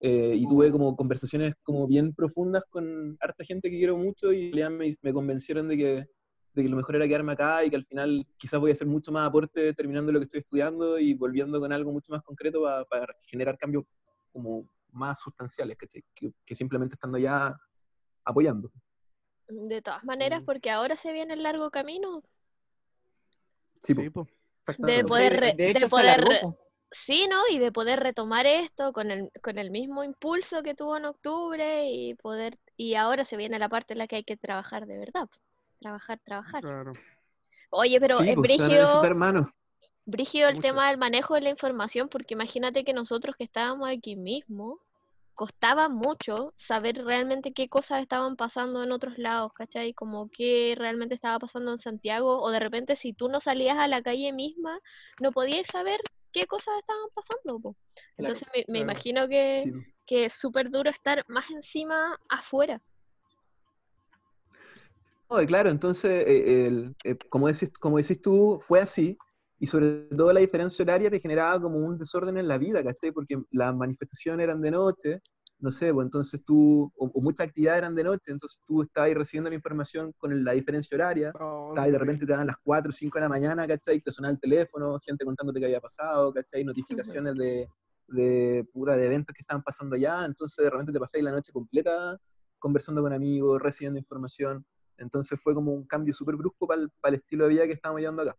Eh, y tuve como conversaciones como bien profundas con harta gente que quiero mucho y me, me convencieron de que, de que lo mejor era quedarme acá y que al final quizás voy a hacer mucho más aporte terminando lo que estoy estudiando y volviendo con algo mucho más concreto pa- para generar cambios como más sustanciales, ¿cachai? Que, que simplemente estando allá apoyando. De todas maneras, Mm. porque ahora se viene el largo camino Sí, Sí, po. de poder re- de de hecho se poder alargó, re- po. Sí, ¿no? Y de poder retomar esto con el, con el mismo impulso que tuvo en octubre y poder, y ahora se viene la parte en la que hay que trabajar de verdad. Trabajar, trabajar. Claro. Oye, pero Sí, es pues, brígido, brígido el tema del manejo de la información, porque imagínate que nosotros que estábamos aquí mismo, costaba mucho saber realmente qué cosas estaban pasando en otros lados, ¿cachai? Como qué realmente estaba pasando en Santiago, o de repente si tú no salías a la calle misma, no podías saber qué cosas estaban pasando. po. Entonces me, me claro. imagino que, Sí. que es súper duro estar más encima afuera. No, claro, entonces, eh, el- eh, como, decís, como decís tú, fue así, y sobre todo la diferencia horaria te generaba como un desorden en la vida, ¿cachai? Porque las manifestaciones eran de noche, no sé, pues entonces tú, o, o muchas actividades eran de noche, entonces tú estabas ahí recibiendo la información con la diferencia horaria, Oh, estabas ahí de repente te dan las 4 o 5 de la mañana, ¿cachai? Te sonaba el teléfono, gente contándote qué había pasado, ¿cachai? Notificaciones de, de, pura, de eventos que estaban pasando allá, entonces de repente te pasáis la noche completa conversando con amigos, recibiendo información. Entonces fue como un cambio súper brusco para el, estilo de vida que estábamos llevando acá.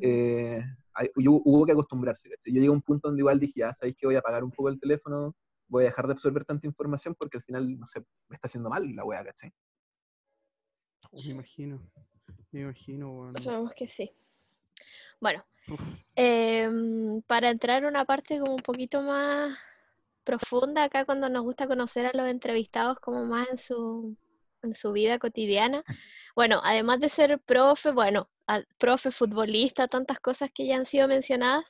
Eh, hay- hubo, hubo que acostumbrarse. ¿cachai? Yo llegué a un punto donde igual dije, ya sabéis que voy a apagar un poco el teléfono, voy a dejar de absorber tanta información porque al final, no sé, me está haciendo mal la wea, ¿cachai? Oh, me imagino. Me imagino, weón. Sabemos que sí. Bueno, em, para entrar a una parte como un poquito más profunda acá cuando nos gusta conocer a los entrevistados como más en su, en su vida cotidiana. Bueno, además de ser profe, bueno, a- profe, futbolista, tantas cosas que ya han sido mencionadas,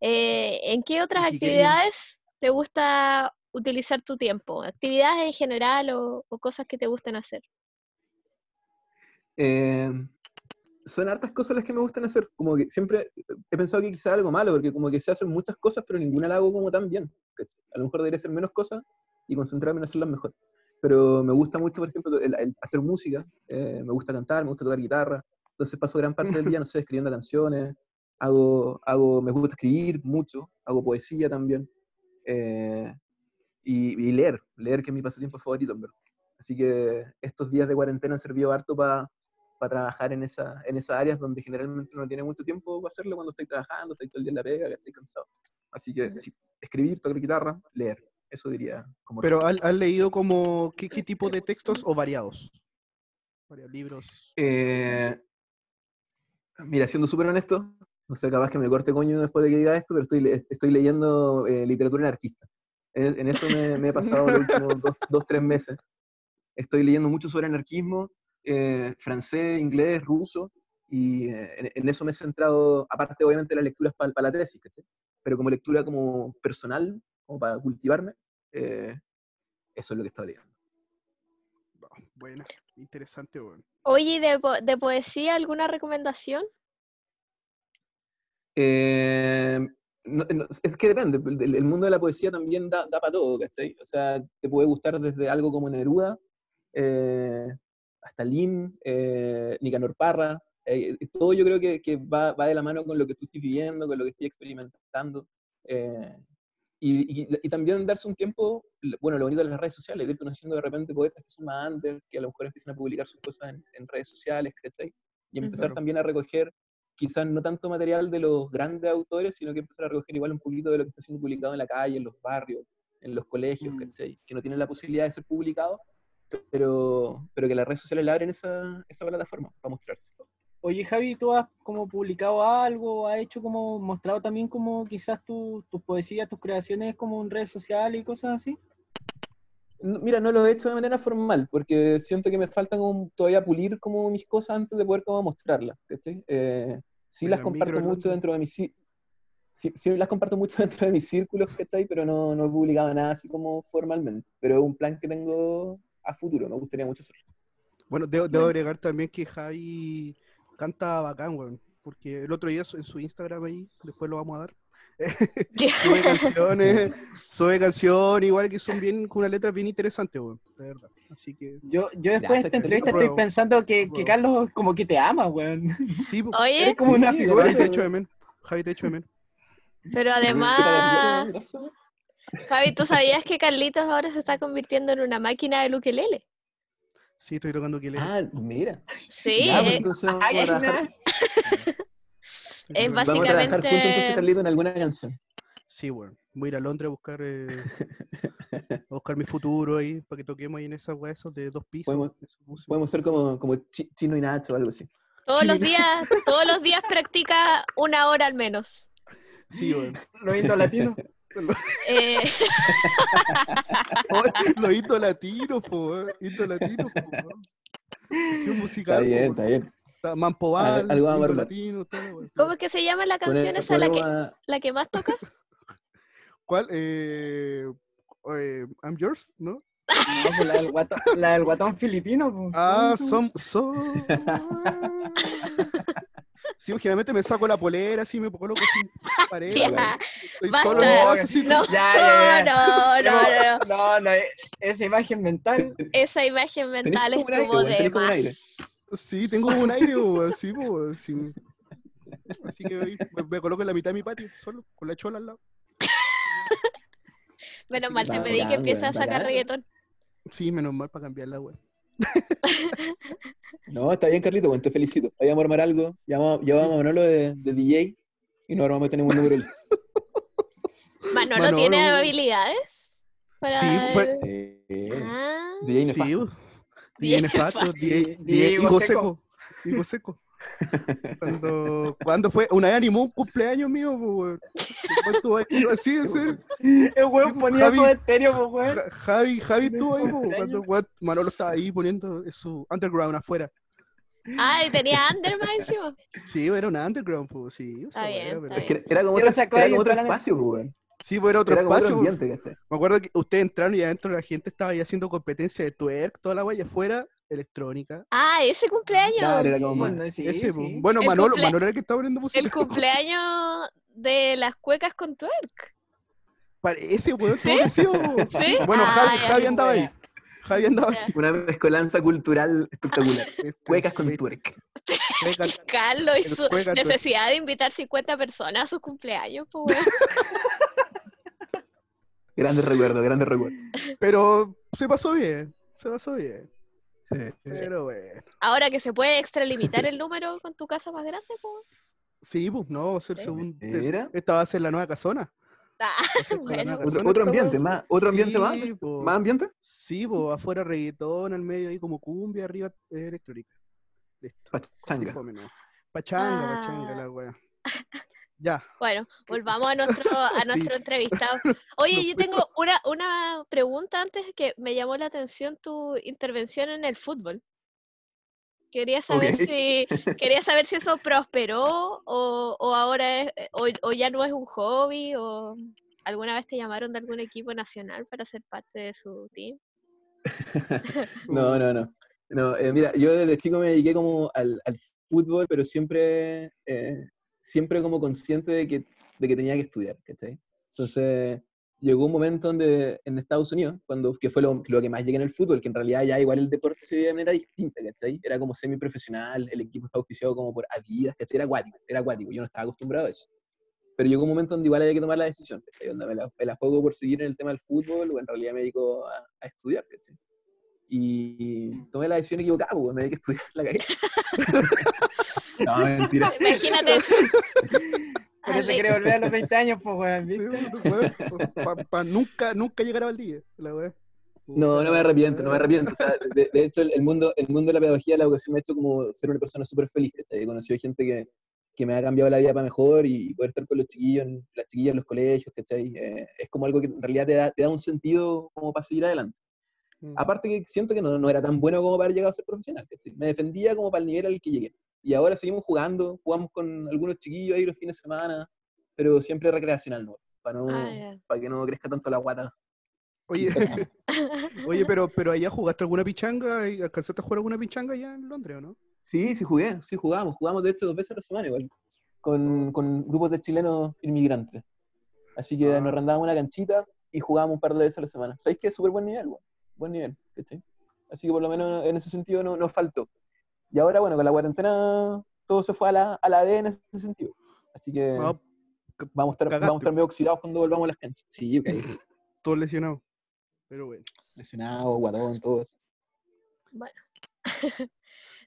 eh, ¿en qué otras actividades te gusta utilizar tu tiempo? ¿Actividades en general o, o cosas que te gusten hacer? Eh, son hartas cosas las que me gustan hacer. Como que siempre he pensado que quizá algo malo, porque como que se hacen muchas cosas, pero ninguna la hago como tan bien. A lo mejor debería hacer menos cosas y concentrarme en hacerlas mejor. Pero me gusta mucho, por ejemplo, el, el hacer música, eh, me gusta cantar, me gusta tocar guitarra. Entonces paso gran parte del día, no sé, escribiendo canciones, hago, hago, me gusta escribir mucho, hago poesía también. eh, y, y leer, leer que es mi pasatiempo favorito, en verdad. Así que estos días de cuarentena han servido harto para trabajar en, esa, en esas áreas donde generalmente uno no tiene mucho tiempo para hacerlo cuando estoy trabajando, estoy todo el día en la pega, que estoy cansado. Así que sí, escribir, tocar guitarra, leer, eso diría como... Pero ¿has, leído como qué, qué tipo de textos o variados? Varios libros. Eh, mira, siendo súper honesto, no sé, capaz que me corte coño después de que diga esto, pero estoy, estoy leyendo eh, literatura anarquista. En, en eso me, me he pasado los últimos dos, dos, tres meses. Estoy leyendo mucho sobre anarquismo, eh, francés, inglés, ruso, y eh, en, en eso me he centrado, aparte obviamente de las lecturas para la tesis, ¿cachai? pero como lectura como personal, como para cultivarme, eh, eso es lo que estaba leyendo. Buena, interesante, weón. Oye, ¿y de, po- de poesía alguna recomendación? Eh, no- no, es que depende, el, mundo de la poesía también da, da para todo, ¿cachai? O sea, te puede gustar desde algo como Neruda, eh, hasta eh, Nicanor Parra, eh, todo yo creo que, que va, va de la mano con lo que tú estés viviendo, con lo que estés experimentando. Y, y- y también darse un tiempo, bueno, lo bonito de las redes sociales, de ir conociendo de repente poetas que son más antes, que a lo mejor empiezan a publicar sus cosas en, en redes sociales, ¿cachai? Y empezar Claro. también a recoger quizás no tanto material de los grandes autores, sino que empezar a recoger igual un poquito de lo que está siendo publicado en la calle, en los barrios, en los colegios, Mm. ¿cachai? Que no tienen la posibilidad de ser publicado, pero, pero que las redes sociales le abren esa, esa plataforma para mostrarse. Oye, Javi, ¿tú has como publicado algo? ¿Has hecho como, mostrado también como quizás tu- tus poesías, tus creaciones como en redes sociales y cosas así? No, Mira, no lo he hecho de manera formal, porque siento que me falta como todavía pulir como mis cosas antes de poder como mostrarlas, ¿cachai? Eh, sí Bueno, las comparto mucho dentro de mis sí, sí, sí las comparto mucho dentro de mis círculos, ¿cachai? Pero no, no he publicado nada así como formalmente. Pero es un plan que tengo a futuro, me gustaría mucho hacerlo. Bueno, debo, debo agregar también que Javi canta bacán, weón. Porque el otro día en su Instagram ahí, después lo vamos a dar, sube canciones, sube canciones igual que son bien, con una letra bien interesante, weón. De verdad. Así que, Yo, yo después de esta entrevista estoy pensando que, que. Carlos como que te ama, weón. sí, Oye, Eres como una figura. Javi te echo de menos. Javi te echo de menos. pero además. Javi, ¿tú sabías que Carlitos ahora se está convirtiendo en una máquina de ukelele? Sí, estoy tocando que Ah, mira. Sí, Ya, pues, eh, entonces vamos a trabajar, es vamos a trabajar juntos entonces, básicamente- Carlito, en alguna canción. Sí, weón. Voy a ir a Londres a buscar, eh, a buscar mi futuro ahí, para que toquemos ahí en esas weas esos de dos pisos. Podemos-. Podemos ser como, como Chi- Chino y Nacho o algo así. todos los días, todos los días practica una hora al menos. Sí, weón. Los indoos latinos. Eh, Oh, los hitos latinos, po, weón. Hitos latinos, po. Canción Está musical, po, bien, está bien. Está Mampoval, algo hito latino, todo. ¿Cómo es que se llama la canción Pone- esa, la que, a- la que más tocas? ¿Cuál? Eh, eh, I'm yours, ¿no? No, pues la del guatón, la del guatón filipino. pues. Ah, son, son. Sí, pues, generalmente me saco la polera, así me coloco así, pared, Ya. Estoy basta. solo en mi casa, así, No, Ya, ya, ya. no, no, no, no. No, no, eh, esa imagen mental. Esa imagen mental como estuvo weón, de tenés como un aire. Sí, tengo un aire, weón, sí, po, weón, sí. Así que me, me coloco en la mitad de mi patio, solo, con la chola al lado. Menos Así mal te bacán, pedí que empieces a sacar reggaetón. Sí, menos mal para cambiarla, weón. No, está bien, Carlito, bueno, te felicito. Ahí vamos a armar algo. Llamamos, llevamos a Manolo de, de DJ y nos armamos, tenemos un número listo. Manolo, Manolo, tiene habilidades para Sí, pues- el- Eh, Ah, DJ Sí, nefasto. weón. DJ nefasto, DJ, DJ DJ higo seco. Higo seco. Cuando, cuando fue, una vez animó un cumpleaños mío, pues, estuvo ahí, así, en serio. El weón ponía Javi. su estéreo, pues, weón. Ja- Javi, Javi estuvo ahí, cuando weón, Manolo estaba ahí poniendo su underground afuera. ah, y tenía Underman encima. Sí, era una underground, pues, sí. weá bien, era, está pero- Es que era como otro, era como espacio, pues, weón. Sí, pues era otro Era como otro espacio. Me acuerdo que ustedes entraron y adentro la gente estaba ahí haciendo competencia de twerk, toda la guaya afuera, electrónica. Ah, ese cumpleaños. Claro, era como más. Bueno, sí, Ese, sí. Bueno, Manolo, cumplea- Manolo era el que estaba poniendo música. El cumpleaños de las cuecas con twerk. Parece, weón, todo que. ¿Sí? Bueno, Ah, Javi. Javi andaba ahí. Javi andaba ahí. Una mezcolanza cultural espectacular. Este, Cuecas con twerk. Carlos y El su necesidad de invitar 50 personas a su cumpleaños, pues. Grandes recuerdos, grandes recuerdos. Pero se pasó bien, se pasó bien. Sí. Pero bueno. Ahora que se puede extralimitar el número con tu casa más grande, pues. Sí, pues no, va a ser. Esta va a ser la nueva casona. Ah, bueno. Otro, casona otro esta ambiente, weá. más, otro ambiente más. Po. ¿Más ambiente? Sí, pues afuera reggaetón, al medio ahí como cumbia, arriba eh, electrónica. Listo. Pachanga. Fome, no. Pachanga, Ah. pachanga la wea. Ya. Bueno, volvamos a nuestro, a Sí. nuestro entrevistado. Oye, No yo tengo una, una pregunta antes que me llamó la atención tu intervención en el fútbol. Quería saber si quería saber si eso prosperó o, o ahora es, eh, o, o ya no es un hobby o alguna vez te llamaron de algún equipo nacional para ser parte de su team. No, no, no. No, eh, mira, yo desde chico me dediqué como al, al fútbol, pero siempre, eh, siempre como consciente de que, de que tenía que estudiar, ¿cachai? Entonces, llegó un momento donde en Estados Unidos, cuando, que fue lo, lo que más llegué en el fútbol, que en realidad ya igual el deporte se veía de manera distinta, ¿cachai? Era como semiprofesional, el equipo estaba auspiciado como por Adidas, ¿cachai? Era acuático, era acuático, yo no estaba acostumbrado a eso. Pero llegó un momento donde igual había que tomar la decisión, ¿cachai? Donde me la, me la juego por seguir en el tema del fútbol o en realidad me dedico a, a estudiar, ¿cachai? Y tomé la decisión equivocada, pues, me dediqué a estudiar la cagué. no, mentira. Imagínate, Por eso quiere volver a los 20 años, pues, weón, ¿viste? Para nunca, nunca llegar a Valdivia. La wea. No, no me arrepiento, no me arrepiento. O sea, de, de hecho, el, el mundo, el mundo de la pedagogía, la educación me ha hecho como ser una persona súper feliz. ¿cachai? He conocido gente que, que me ha cambiado la vida para mejor y poder estar con los chiquillos, las chiquillas en los colegios, ¿cachai? Eh, es como algo que en realidad te da, te da un sentido como para seguir adelante. Mm. Aparte que siento que no, no era tan bueno como para haber llegado a ser profesional, ¿cachai? Me defendía como para el nivel al que llegué. Y ahora seguimos jugando, jugamos con algunos chiquillos ahí los fines de semana, pero siempre recreacional, ¿no? Para, no, Ah, para que no crezca tanto la guata. Oye, oye, pero, pero allá jugaste alguna pichanga y alcanzaste a jugar alguna pichanga allá en Londres, ¿o no? Sí, sí jugué, sí jugamos. Jugamos de hecho dos veces a la semana igual, con, con grupos de chilenos inmigrantes. Así que Ah. nos arrendábamos una canchita y jugábamos un par de veces a la semana. ¿Sabéis que es súper buen nivel? weón? Buen nivel, ¿cachai? Así que por lo menos en ese sentido no- nos faltó. Y ahora, bueno, con la cuarentena todo se fue a la, a la D en ese sentido. Así que vamos, a estar, cagaste. vamos a estar medio oxidados cuando volvamos a las canchas. Sí, ok. Todos lesionados. Pero bueno. Lesionado, guatón, todo eso.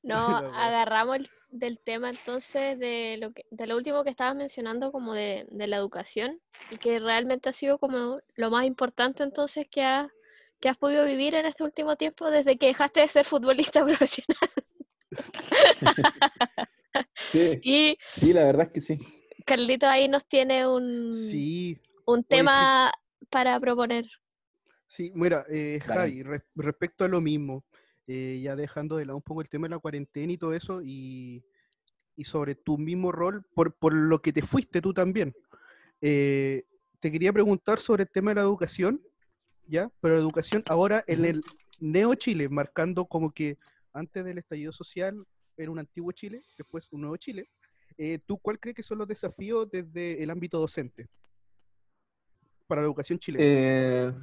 No, La wea. agarramos el- del tema entonces de lo que, de lo último que estabas mencionando como de, de la educación y que realmente ha sido como lo más importante entonces que has, que has podido vivir en este último tiempo desde que dejaste de ser futbolista profesional. Sí, Y sí, la verdad es que sí. Carlito ahí nos tiene un, Sí. un tema para proponer. Sí, mira, eh. Javi, re- respecto a lo mismo, eh, ya dejando de lado un poco el tema de la cuarentena y todo eso, y, y sobre tu mismo rol, por, por lo que te fuiste tú también, eh, te quería preguntar sobre el tema de la educación, ¿ya? Pero la educación ahora en el Neo Chile, marcando como que antes del estallido social era un antiguo Chile, después un nuevo Chile. Eh, ¿Tú cuál crees que son los desafíos desde el ámbito docente para la educación chilena? Eh,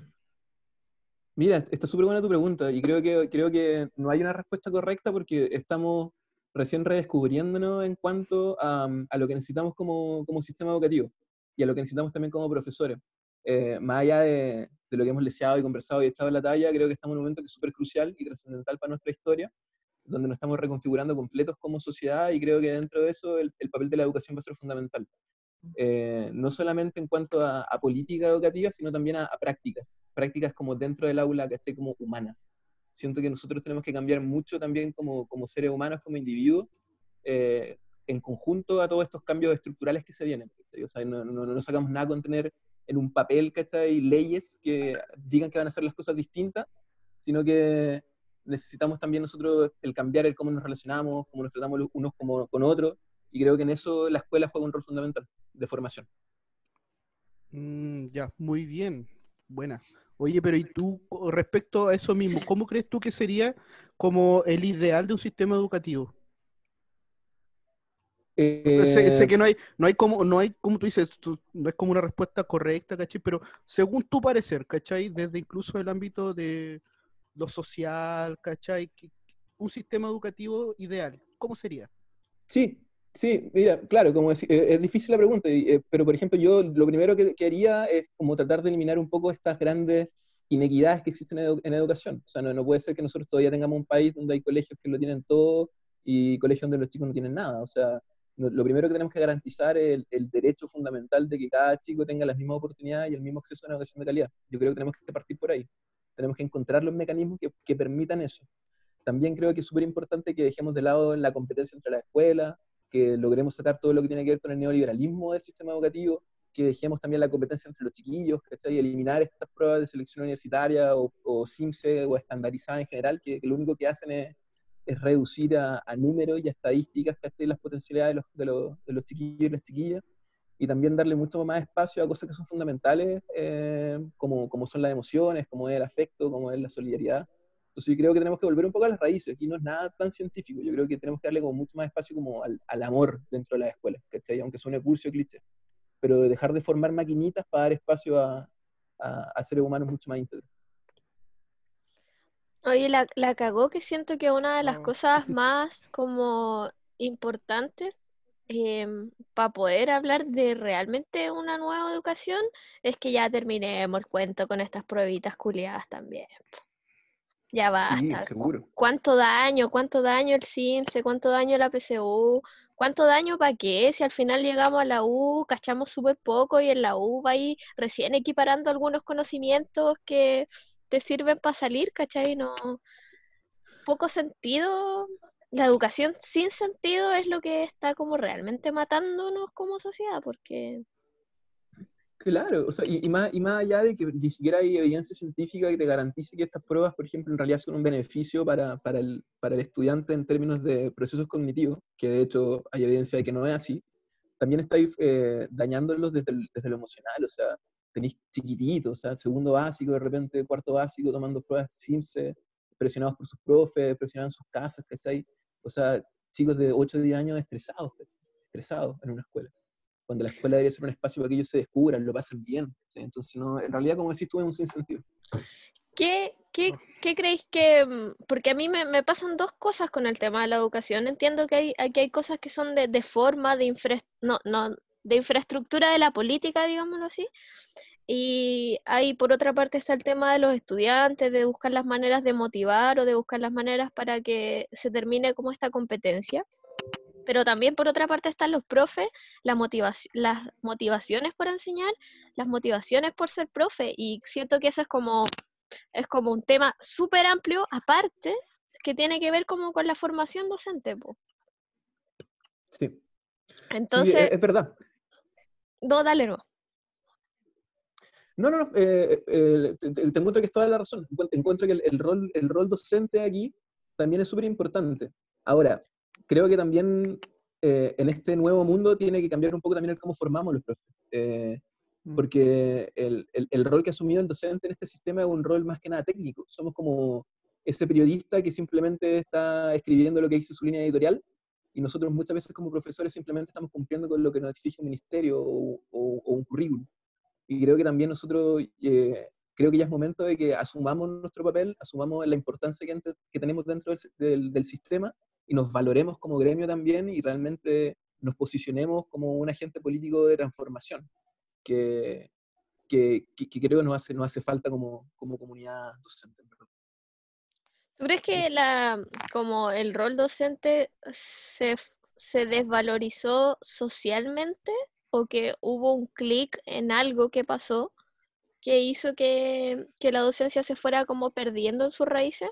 mira, está súper buena tu pregunta y creo que, creo que no hay una respuesta correcta porque estamos recién redescubriéndonos en cuanto a, a lo que necesitamos como, como sistema educativo y a lo que necesitamos también como profesores. Eh, más allá de, de lo que hemos leseado y conversado y echado en la talla, creo que estamos en un momento que es súper crucial y trascendental para nuestra historia, donde nos estamos reconfigurando completos como sociedad y creo que dentro de eso el, el papel de la educación va a ser fundamental. Eh, no solamente en cuanto a, a política educativa, sino también a, a prácticas, prácticas como dentro del aula, ¿cachai? Como humanas. Siento que nosotros tenemos que cambiar mucho también como, como seres humanos, como individuos, eh, en conjunto a todos estos cambios estructurales que se vienen. O sea, no, no, no sacamos nada con tener en un papel, ¿cachai? Leyes que digan que van a hacer las cosas distintas, sino que necesitamos también nosotros el cambiar el cómo nos relacionamos, cómo nos tratamos unos como, con otros, y creo que en eso la escuela juega un rol fundamental de formación. Mm, ya, muy bien. Buena. Oye, pero ¿y tú respecto a eso mismo, cómo crees tú que sería como el ideal de un sistema educativo? Sé, sé Eh, que no hay, no hay como, no hay, como tú dices, tú- no es como una respuesta correcta, ¿cachai? Pero según tu parecer, ¿cachai? Desde incluso el ámbito de lo social, ¿cachai? Un sistema educativo ideal, ¿cómo sería? Sí, sí, mira, claro, como deci- eh, es difícil la pregunta, eh, pero por ejemplo yo lo primero que, que haría es como tratar de eliminar un poco estas grandes inequidades que existen en, edu- en educación. O sea, no, no puede ser que nosotros todavía tengamos un país donde hay colegios que lo tienen todo y colegios donde los chicos no tienen nada. O sea, lo primero que tenemos que garantizar es el, derecho fundamental de que cada chico tenga las mismas oportunidades y el mismo acceso a una educación de calidad. Yo creo que tenemos que partir por ahí. Tenemos que encontrar los mecanismos que, permitan eso. También creo que es súper importante que dejemos de lado la competencia entre las escuelas, que logremos sacar todo lo que tiene que ver con el neoliberalismo del sistema educativo, que dejemos también la competencia entre los chiquillos, ¿cachai? Y eliminar estas pruebas de selección universitaria o, o o estandarizadas en general, que, que lo único que hacen es, es reducir a, a números y a estadísticas, ¿cachai? Las potencialidades de los, de, los, de los chiquillos y las chiquillas, y también darle mucho más espacio a cosas que son fundamentales, eh, como, como son las emociones, como es el afecto, como es la solidaridad. Entonces yo creo que tenemos que volver un poco a las raíces. Aquí no es nada tan científico. Yo creo que tenemos que darle como mucho más espacio como al, al amor dentro de las escuelas, ¿cachai? Aunque suene curso o cliché. Pero dejar de formar maquinitas para dar espacio a, a, a seres humanos mucho más íntegros. Oye, la, la cagó que siento que una de las cosas más como importantes para poder hablar de realmente una nueva educación es que ya terminemos el cuento con estas pruebitas culiadas también. Ya Sí, basta. seguro. ¿Cuánto daño? ¿Cuánto daño el CINSE? ¿Cuánto daño la PSU? ¿Cuánto daño para qué? Si al final llegamos a la U, cachamos súper poco y en la U va ahí recién equiparando algunos conocimientos que te sirven para salir, ¿cachai? No, poco sentido. La educación sin sentido es lo que está como realmente matándonos como sociedad, porque Claro, o sea, y, más, y más allá de que ni siquiera hay evidencia científica que te garantice que estas pruebas, por ejemplo, en realidad son un beneficio para, para, el, para el estudiante en términos de procesos cognitivos, que de hecho hay evidencia de que no es así, también estáis eh, dañándolos desde, desde lo emocional, o sea, tenéis chiquititos, o sea, segundo básico, de repente cuarto básico, tomando pruebas SIMSE, presionados por sus profes, presionados en sus casas, ¿cachai? O sea, chicos de 8 o 10 años estresados, ¿cachai? Estresados en una escuela cuando la escuela debería ser un espacio para que ellos se descubran, lo pasen bien. ¿sí? Entonces, no, en realidad, como decís es un sinsentido. ¿Qué, qué, qué creéis que...? mm, Porque a mí me, me pasan dos cosas con el tema de la educación. Entiendo que hay, aquí hay cosas que son de, de forma, de, infra, no, no, de infraestructura de la política, digámoslo así. Y ahí por otra parte está el tema de los estudiantes, de buscar las maneras de motivar o de buscar las maneras para que se termine como esta competencia. Pero también por otra parte están los profes, la las motivaciones por enseñar, las motivaciones por ser profe. Y siento que eso es como, es como un tema súper amplio, aparte, que tiene que ver como con la formación docente. po. Sí, Entonces, es, es verdad. No, dale no. No, no, no, eh, eh, te, te encuentro que es toda la razón. Encuent- Encuentro que el, el rol, el rol docente aquí también es súper importante. Ahora, creo que también eh, en este nuevo mundo tiene que cambiar un poco también el cómo formamos los profes. Eh, Mm. porque el, el- el rol que ha asumido el docente en este sistema es un rol más que nada técnico. Somos como ese periodista que simplemente está escribiendo lo que dice su línea editorial y nosotros muchas veces como profesores simplemente estamos cumpliendo con lo que nos exige un ministerio o, un currículum. Y creo que también nosotros, eh, creo que ya es momento de que asumamos nuestro papel, asumamos la importancia que, ante- que tenemos dentro del, sistema y nos valoremos como gremio también y realmente nos posicionemos como un agente político de transformación que- que creo que nos hace, nos hace falta como, como comunidad docente. ¿Tú crees que la, como el rol docente se, se desvalorizó socialmente o que hubo un clic en algo que pasó que hizo que, que la docencia se fuera como perdiendo en sus raíces?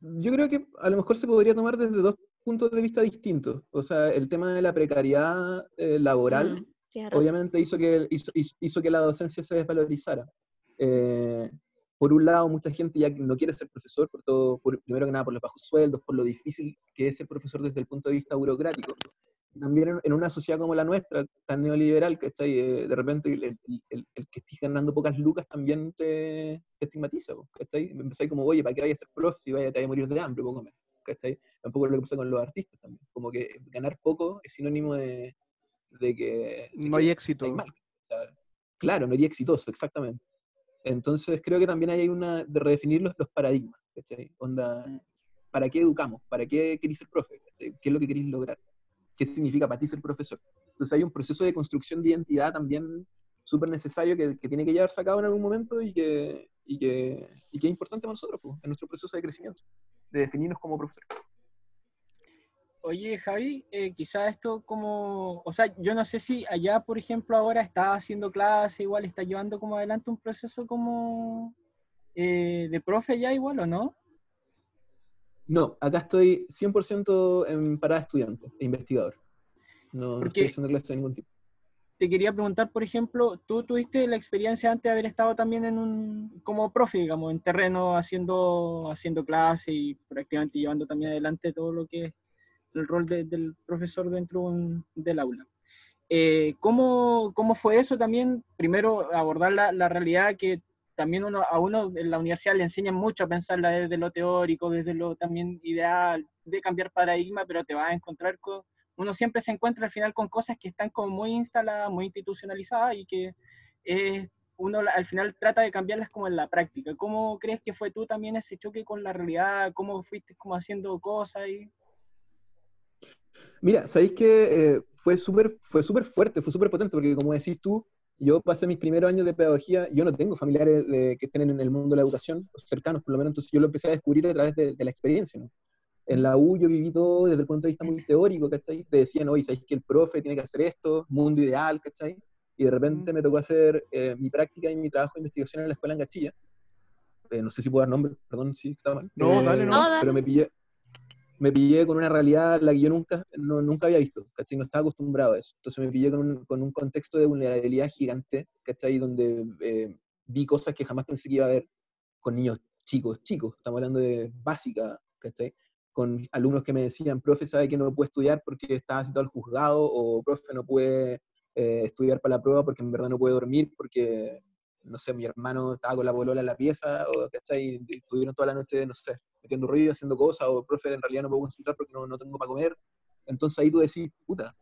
Yo creo que a lo mejor se podría tomar desde dos puntos de vista distintos. O sea, el tema de la precariedad eh, laboral. Mm, obviamente hizo que, hizo, hizo- hizo que la docencia se desvalorizara. Eh, por un lado, mucha gente ya no quiere ser profesor, por todo, por- primero que nada por los bajos sueldos, por lo difícil que es ser profesor desde el punto de vista burocrático. También en, una sociedad como la nuestra, tan neoliberal, ¿cachai? Eh, de repente el, el- el- el que estés ganando pocas lucas también te, te estigmatiza, ¿cachai? Empezáis como, oye, ¿para qué vayas a ser profe si vaya, te a morir de hambre, poco menos, ¿cachai? Tampoco es lo que pasa con los artistas también, como que ganar poco es sinónimo de, de que... de No que hay éxito. mal, claro, no iría exitoso, exactamente. Entonces creo que también hay una de redefinir los, los paradigmas, ¿cachai? Onda, Mm. ¿para qué educamos? ¿Para qué queréis ser profe? ¿cachai? ¿Qué es lo que queréis lograr? ¿Qué significa para ti ser profesor? Entonces hay un proceso de construcción de identidad también súper necesario que, que tiene que llevarse a cabo en algún momento y que, y que, y que es importante para nosotros, pues, en nuestro proceso de crecimiento, de definirnos como profesores. Oye, Javi, eh, quizá esto como, o sea, yo no sé si allá, por ejemplo, ahora está haciendo clase, igual está llevando como adelante un proceso como eh, de profe ya igual, ¿o no? No, acá estoy 100% en parada estudiante e investigador. No, no estoy haciendo clase de ningún tipo. Te quería preguntar, por ejemplo, tú tuviste la experiencia antes de haber estado también en un, como profe, digamos, en terreno haciendo, haciendo clase y prácticamente llevando también adelante todo lo que es el rol de- del profesor dentro un- del aula. Eh, ¿cómo, ¿Cómo fue eso también? Primero, abordar la, realidad que también uno, a uno en la universidad le enseñan mucho a pensarla desde lo teórico, desde lo también ideal, de cambiar paradigma, pero te vas a encontrar con, uno siempre se encuentra al final con cosas que están como muy instaladas, muy institucionalizadas y que eh, uno al final trata de cambiarlas como en la práctica. ¿Cómo crees que fue tú también ese choque con la realidad? ¿Cómo fuiste como haciendo cosas? Y... Mira, sabéis que eh, fue súper fue súper fuerte, fue súper potente, porque como decís tú, yo pasé mis primeros años de pedagogía, yo no tengo familiares de- que estén en el mundo de la educación, cercanos por lo menos, entonces yo lo empecé a descubrir a través de, de la experiencia. ¿no? En la U yo viví todo desde el punto de vista muy teórico, ¿cachai? Te decían, oye, sabéis que el profe tiene que hacer esto, mundo ideal, ¿cachai? Y de repente me tocó hacer eh, mi práctica y mi trabajo de investigación en la escuela en Gachilla. Eh, no sé si puedo dar nombre, perdón si está mal. No, dale, no. Pero me pillé, me pillé con una realidad la que yo nunca, no- nunca había visto, ¿cachai? No estaba acostumbrado a eso. Entonces me pillé con un, con un contexto de vulnerabilidad gigante, ¿cachai? Donde eh, vi cosas que jamás pensé que iba a ver con niños chicos, chicos, estamos hablando de básica, ¿cachai? Con alumnos que me decían, profe, ¿sabe que no puede estudiar porque estaba citado al juzgado? O profe, no puede eh, estudiar para la prueba porque en verdad no puede dormir porque, no sé, mi hermano estaba con la bolola en la pieza, o, ¿cachai? Y estuvieron toda la noche, no sé, metiendo ruido, haciendo cosas, o profe, en realidad no puedo concentrar porque no, no tengo para comer. Entonces ahí tú decís, puta,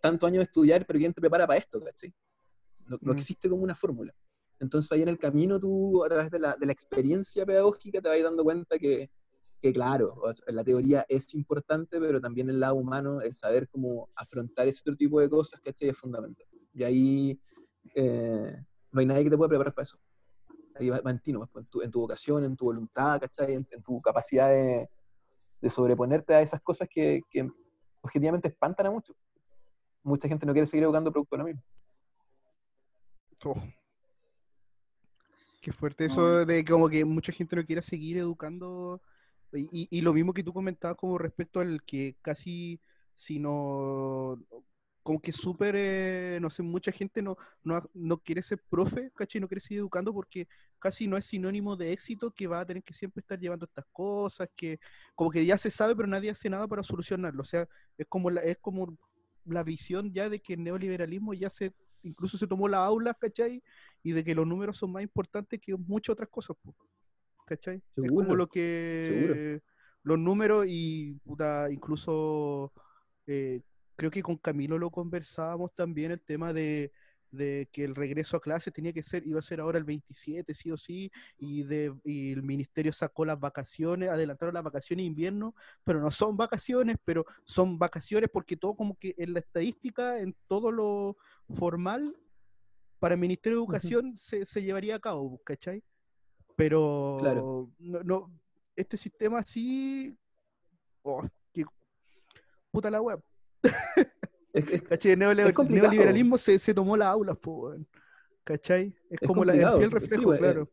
tantos años de estudiar, pero ¿quién te prepara para esto, cachai? No, no Mm. existe como una fórmula. Entonces ahí en el camino tú, a través de la, de la experiencia pedagógica, te vas dando cuenta que, que claro, la teoría es importante, pero también el lado humano, el saber cómo afrontar ese otro tipo de cosas, ¿cachai? Es fundamental. Y ahí eh, no hay nadie que te pueda preparar para eso. Ahí va, va en ti, pues, en, tu, en tu vocación, en tu voluntad, ¿cachai? En, en tu capacidad de, de sobreponerte a esas cosas que, que objetivamente espantan a muchos. Mucha gente no quiere seguir educando producto lo mismo. Oh. Qué fuerte eso de como que mucha gente no quiera seguir educando. Y, y- y lo mismo que tú comentabas como respecto al que casi si no como que súper, eh, no sé, mucha gente no, no, no quiere ser profe, ¿cachai? No quiere seguir educando porque casi no es sinónimo de éxito que va a tener que siempre estar llevando estas cosas, que como que ya se sabe, pero nadie hace nada para solucionarlo. O sea, es como la, es como la visión ya de que el neoliberalismo ya se, incluso se tomó la aula, ¿cachai? Y de que los números son más importantes que muchas otras cosas, ¿cachai? Es como Seguro, lo que los números y puta, incluso eh, creo que con Camilo lo conversábamos también el tema de, de que el regreso a clase tenía que ser, iba a ser ahora el 27, sí o sí, y, de, y el ministerio sacó las vacaciones, adelantaron las vacaciones de invierno, pero no son vacaciones, pero son vacaciones porque todo como que en la estadística, en todo lo formal, para el Ministerio de Educación se, se llevaría a cabo, ¿cachai? Pero Claro. no, no, este sistema así, oh, que puta la web. Es, es- ¿Cachai? El neoliberalismo se, se tomó las aulas, po. ¿cachai? Es, Es como la, el fiel reflejo, claro.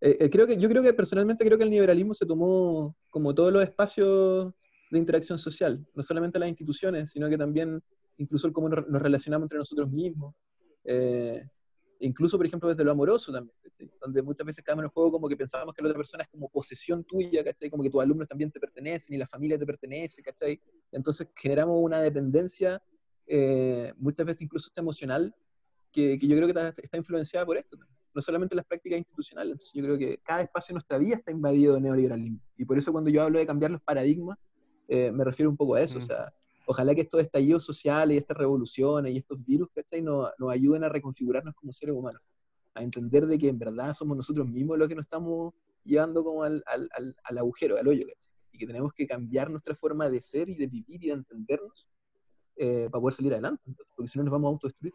Eh, eh, creo que, yo creo que personalmente creo que el liberalismo se tomó como todos los espacios de interacción social, no solamente las instituciones, sino que también incluso el cómo nos, nos relacionamos entre nosotros mismos, eh, incluso por ejemplo desde lo amoroso también, ¿cachai? donde muchas veces caemos en el juego como que pensábamos que la otra persona es como posesión tuya, ¿cachai? como que tus alumnos también te pertenecen y la familia te pertenece, ¿cachai? Entonces generamos una dependencia, eh, muchas veces incluso hasta emocional, que, que yo creo que está, está influenciada por esto no solamente las prácticas institucionales. Entonces yo creo que cada espacio de nuestra vida está invadido de neoliberalismo. Y por eso cuando yo hablo de cambiar los paradigmas, eh, me refiero un poco a eso. Mm. O sea, ojalá que estos estallidos sociales y estas revoluciones y estos virus, ¿cachai? Nos, nos ayuden a reconfigurarnos como seres humanos. A entender de que en verdad somos nosotros mismos los que nos estamos llevando como al, al, al, al agujero, al hoyo, ¿cachai? Que tenemos que cambiar nuestra forma de ser y de vivir y de entendernos eh, para poder salir adelante. Porque si no nos vamos a autodestruir.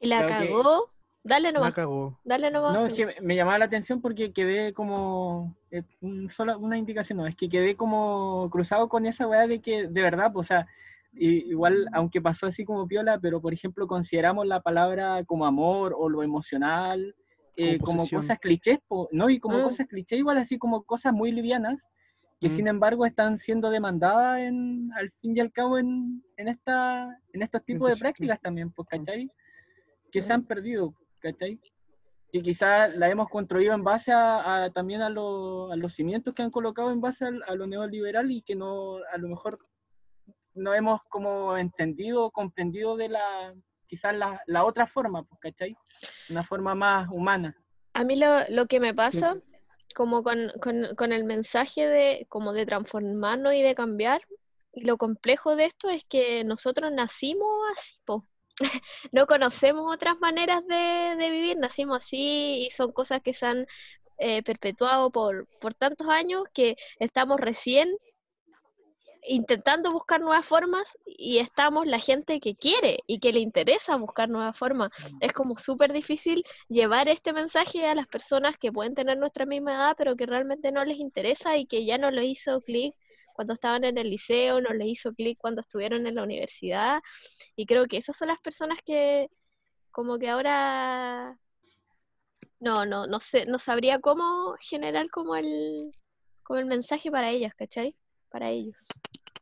Y la Creo que- cagó. Dale La nomás. cagó. Dale nomás. No, es que me- llamaba la atención porque quedé como, eh, un- solo una indicación, no, es que quedé como cruzado con esa weá de que, de verdad, pues, o sea, igual, aunque pasó así como piola, pero por ejemplo, consideramos la palabra como amor o lo emocional, eh, Como como, cosas clichés, po, ¿no? Y como Mm. cosas clichés, igual así como cosas muy livianas, que Mm. sin embargo están siendo demandadas en, al fin y al cabo en, en, esta, en estos tipos de prácticas también, pues, mm. ¿cachai? Que se han perdido, ¿cachai? que quizás la hemos construido en base a, a- también a, lo- a los cimientos que han colocado en base al- a, lo neoliberal y que no a lo mejor no hemos como entendido, comprendido de la quizás la, la otra forma, pues, ¿cachai? Una forma más humana. A mí lo, lo que me pasa, como con, con- el mensaje de, como de transformarnos y de cambiar, y lo complejo de esto es que nosotros nacimos así, po. No conocemos otras maneras de, de vivir, nacimos así y son cosas que se han eh, perpetuado por, por tantos años que estamos recién intentando buscar nuevas formas y estamos la gente que quiere y que le interesa buscar nuevas formas. Es como súper difícil llevar este mensaje a las personas que pueden tener nuestra misma edad, pero que realmente no les interesa y que ya no lo hizo clic cuando estaban en el liceo, no les hizo clic cuando estuvieron en la universidad. Y creo que esas son las personas que como que ahora no, no, no sé, no sabría cómo generar como el, como el mensaje para ellas, ¿cachai? Para ellos.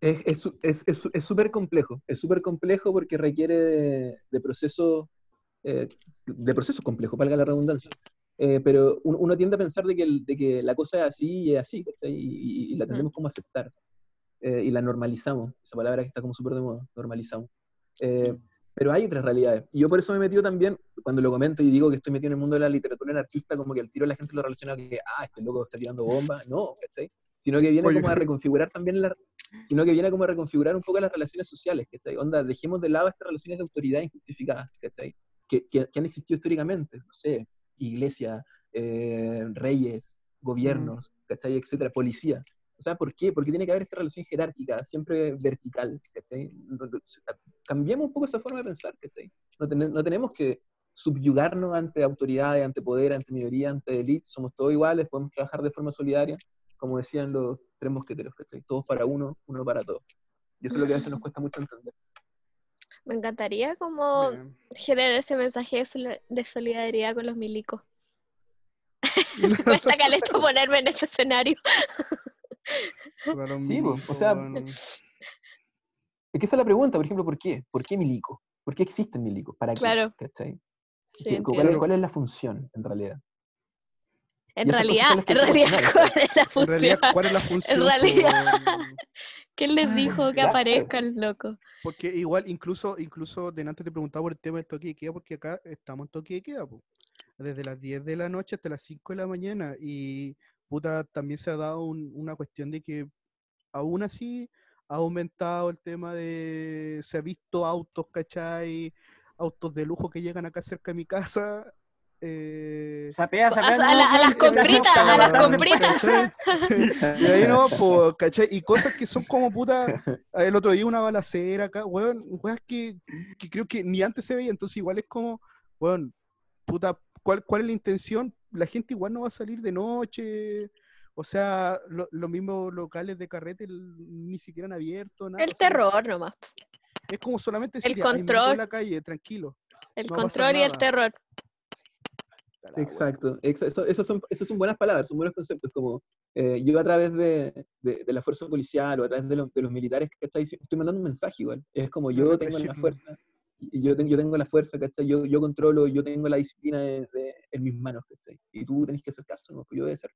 Es es su- es- es es súper complejo, es súper complejo porque requiere de, de procesos, eh, de procesos complejos, valga la redundancia. Eh, pero uno, uno tiende a pensar de que, el- de que la cosa es así y es así, ¿cachai? Y, y- y la tenemos como aceptar. Eh, y la normalizamos, esa palabra que está como súper de moda, normalizamos. Eh, pero hay otras realidades. Y yo por eso me he metido también, cuando lo comento y digo que estoy metido en el mundo de la literatura anarquista, como que al tiro la gente lo relaciona con que, ah, este loco está tirando bombas. No, ¿cachai? Sino que viene Oye. como a reconfigurar también la, sino que viene como a reconfigurar un poco las relaciones sociales, ¿cachai? Onda, dejemos de lado estas relaciones de autoridad injustificadas, ¿cachai? Que, que, que han existido históricamente, no sé, iglesia, eh, reyes, gobiernos, ¿cachai? Etcétera, policía. O sea, ¿por qué? Porque tiene que haber esta relación jerárquica, siempre vertical, ¿cachai? Cambiemos un poco esa forma de pensar, ¿cachai? No, ten- no tenemos que subyugarnos ante autoridades, ante poder, ante minoría, ante élite, somos todos iguales, podemos trabajar de forma solidaria, como decían los tres mosqueteros, ¿cachai? Todos para uno, uno para todos. Y eso es lo que a veces nos cuesta mucho entender. Me encantaría como Bien. generar ese mensaje de soli- de solidaridad con los milicos. Me cuesta caleta ponerme en ese escenario. Sí, po, o sea. Es que esa es la pregunta, por ejemplo, ¿por qué? ¿Por qué milico? ¿Por qué existen milicos? ¿Para qué? Claro. ¿Cachai? Sí, ¿Qué- ¿Cuál, es, entiendo. cuál es la función, en realidad? En esas cosas realidad, en realidad, ¿cuál es la En realidad, función? ¿cuál es la función? po, realidad. ¿Quién les dijo que Claro. aparezca el loco? Porque igual, incluso, incluso delante te preguntaba por el tema del toque de queda, porque acá estamos en toque de queda, po. desde las 10 de la noche hasta las 5 de la mañana. Y puta, también se ha dado un- una cuestión de que aún así ha aumentado el tema de. Se ha visto autos, ¿cachai? Autos de lujo que llegan acá cerca de mi casa. Eh, Sapea, A, sapea, a no, la- a las compritas, a las compritas. Y ahí no, pues, ¿cachai? Y cosas que son como puta. El otro día una balacera acá, weón, weón, que, que creo que ni antes se veía, entonces igual es como, weón, puta, ¿cuál, cuál es la intención? La gente igual no va a salir de noche. O sea, lo- los mismos locales de carrete ni siquiera han abierto, nada. El o sea, terror nomás. Es como solamente El decir, "Ya, hay milico control. en la calle, tranquilo. El No control y el terror. Exacto, exa- eso- esas son, esas son buenas palabras, son buenos conceptos, como eh, yo a través de, de- de la fuerza policial o a través de, lo- de los militares, ¿cachai? Estoy mandando un mensaje igual, es como La yo tengo la fuerza, yo, ten- yo tengo la fuerza, ¿cachai? Yo, yo controlo, yo tengo la disciplina de- en mis manos, ¿cachai? Y tú tenés que hacer caso, ¿no? Pues yo voy a hacer.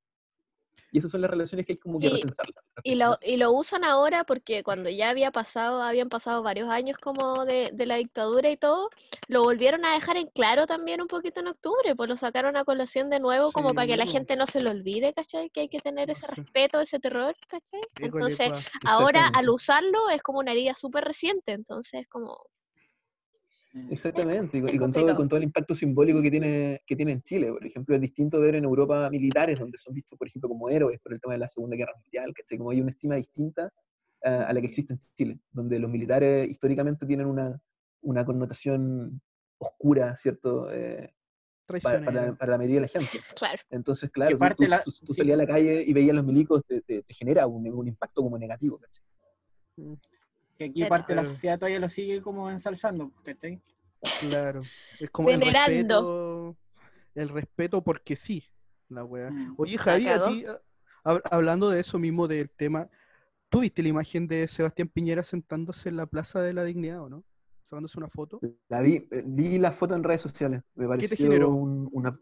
Y esas son las relaciones que hay como que Y- repensarlas. Y lo, reflexionar. y lo usan ahora porque cuando ya había pasado, habían pasado varios años como de, de la dictadura y todo, lo volvieron a dejar en claro también un poquito en octubre, pues lo sacaron a colación de nuevo como para que la gente no se lo olvide, ¿cachai? Que hay que tener ese respeto, ese terror, ¿cachai? Entonces, ahora al usarlo es como una herida súper reciente, entonces como... Exactamente, y, con- y con, todo, con todo el impacto simbólico que tiene, que tiene en Chile. Por ejemplo, es distinto ver en Europa militares donde son vistos, por ejemplo, como héroes por el tema de la Segunda Guerra Mundial, que como hay una estima distinta a, a la que existe en Chile, donde los militares históricamente tienen una, una connotación oscura, ¿cierto? Eh, para, para- para la mayoría de la gente. Claro, Entonces, claro, tú, tú- la- tú- tú sí. salías a la calle y veías a los milicos, te, te- te genera un, un impacto como negativo, ¿cachai? Que aquí Pero- parte de la Claro. sociedad todavía lo sigue como ensalzando, ¿cachai? Claro. Es como el respeto. El respeto porque sí, la wea. Mm. Oye, Javi, a ti, ah, hab- hablando de eso mismo del tema, ¿tú viste la imagen de Sebastián Piñera sentándose en la Plaza de la Dignidad o no? Sacándose una foto. La vi, eh, vi la foto en redes sociales. Me pareció generó? un, una-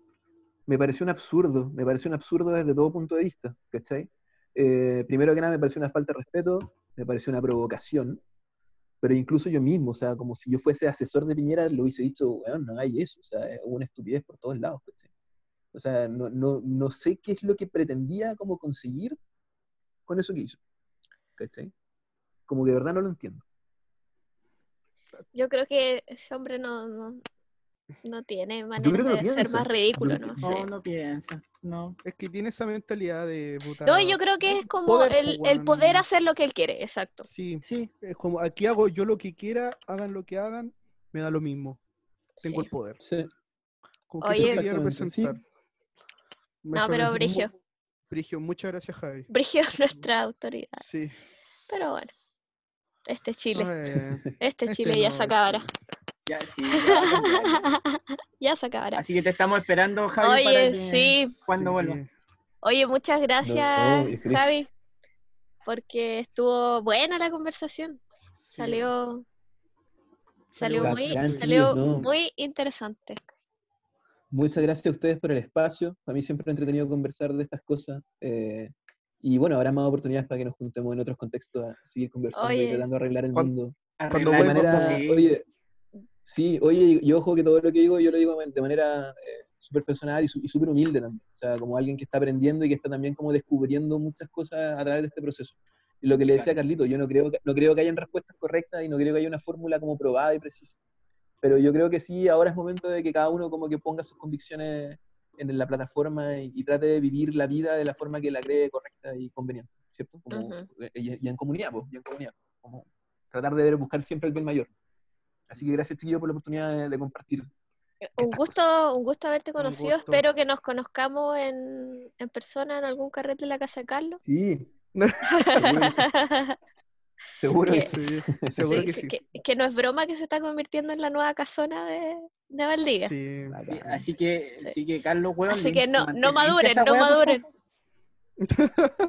me pareció un absurdo, me pareció un absurdo desde todo punto de vista, ¿cachai? Eh, primero que nada me pareció una falta de respeto, me pareció una provocación, pero incluso yo mismo, o sea, como si yo fuese asesor de Piñera, lo hubiese dicho, weón, no hay eso, o sea, es una estupidez por todos lados, ¿cachai? O sea, no, no, no sé qué es lo que pretendía como conseguir con eso que hizo, ¿cachai? Como que de verdad no lo entiendo. yo creo que ese hombre no, no, no tiene manera no de ser más ridículo, ¿no? No, no piensa. No. Es que tiene esa mentalidad de puta. No, yo creo que es como poder, el, po, el poder hacer lo que él quiere, exacto. Sí, Sí. es como aquí hago yo lo que quiera, hagan lo que hagan, me da lo mismo. Tengo Sí. el poder. Sí. Como que Oye- eso quería sí. representar. No, pero muy- Brigio, Brigio, muchas gracias, Javi. Brigio es nuestra autoridad. Sí. Pero bueno, este Chile, este este Chile ya no, se este acabará. No. Ya, sí, ya, ya. ya se acabará. Así que te estamos esperando, Javi, para Oye, que sí. cuando Sí. vuelva. Oye, muchas gracias, feliz. Javi, porque estuvo buena la conversación. Sí. Salió, salió muy, salió ¿no? muy interesante. Muchas gracias a ustedes por el espacio. Para mí siempre es entretenido conversar de estas cosas. eh, y bueno, habrá más oportunidades para que nos juntemos en otros contextos a seguir conversando y tratando de arreglar el mundo. Cuando De manera, oye, sí, oye, y- y ojo que todo lo que digo, yo lo digo de manera eh, súper personal y su- súper humilde también. O sea, como alguien que está aprendiendo y que está también como descubriendo muchas cosas a través de este proceso. Y lo que le decía a Carlito, yo no creo, que, no creo que hayan respuestas correctas y no creo que haya una fórmula como probada y precisa. Pero yo creo que sí, ahora es momento de que cada uno como que ponga sus convicciones en la plataforma y, y trate de vivir la vida de la forma que la cree correcta y conveniente, ¿cierto? Como, Ujú. y, y en comunidad, pues, y en comunidad. Como tratar de buscar siempre el bien mayor. Así que gracias, chiquillos, por la oportunidad de, de compartir. Un estas gusto, cosas. un gusto haberte Un conocido. gusto. Espero que nos conozcamos en, en persona en algún carrete de la casa de Carlos. Sí, seguro que sí. Seguro que sí. Sí, seguro Sí, que sí. que, que no es broma que se está convirtiendo en la nueva casona de, de Valdivia. Sí. Así que, así que Carlos, weón. Así que no- no maduren, no maduren.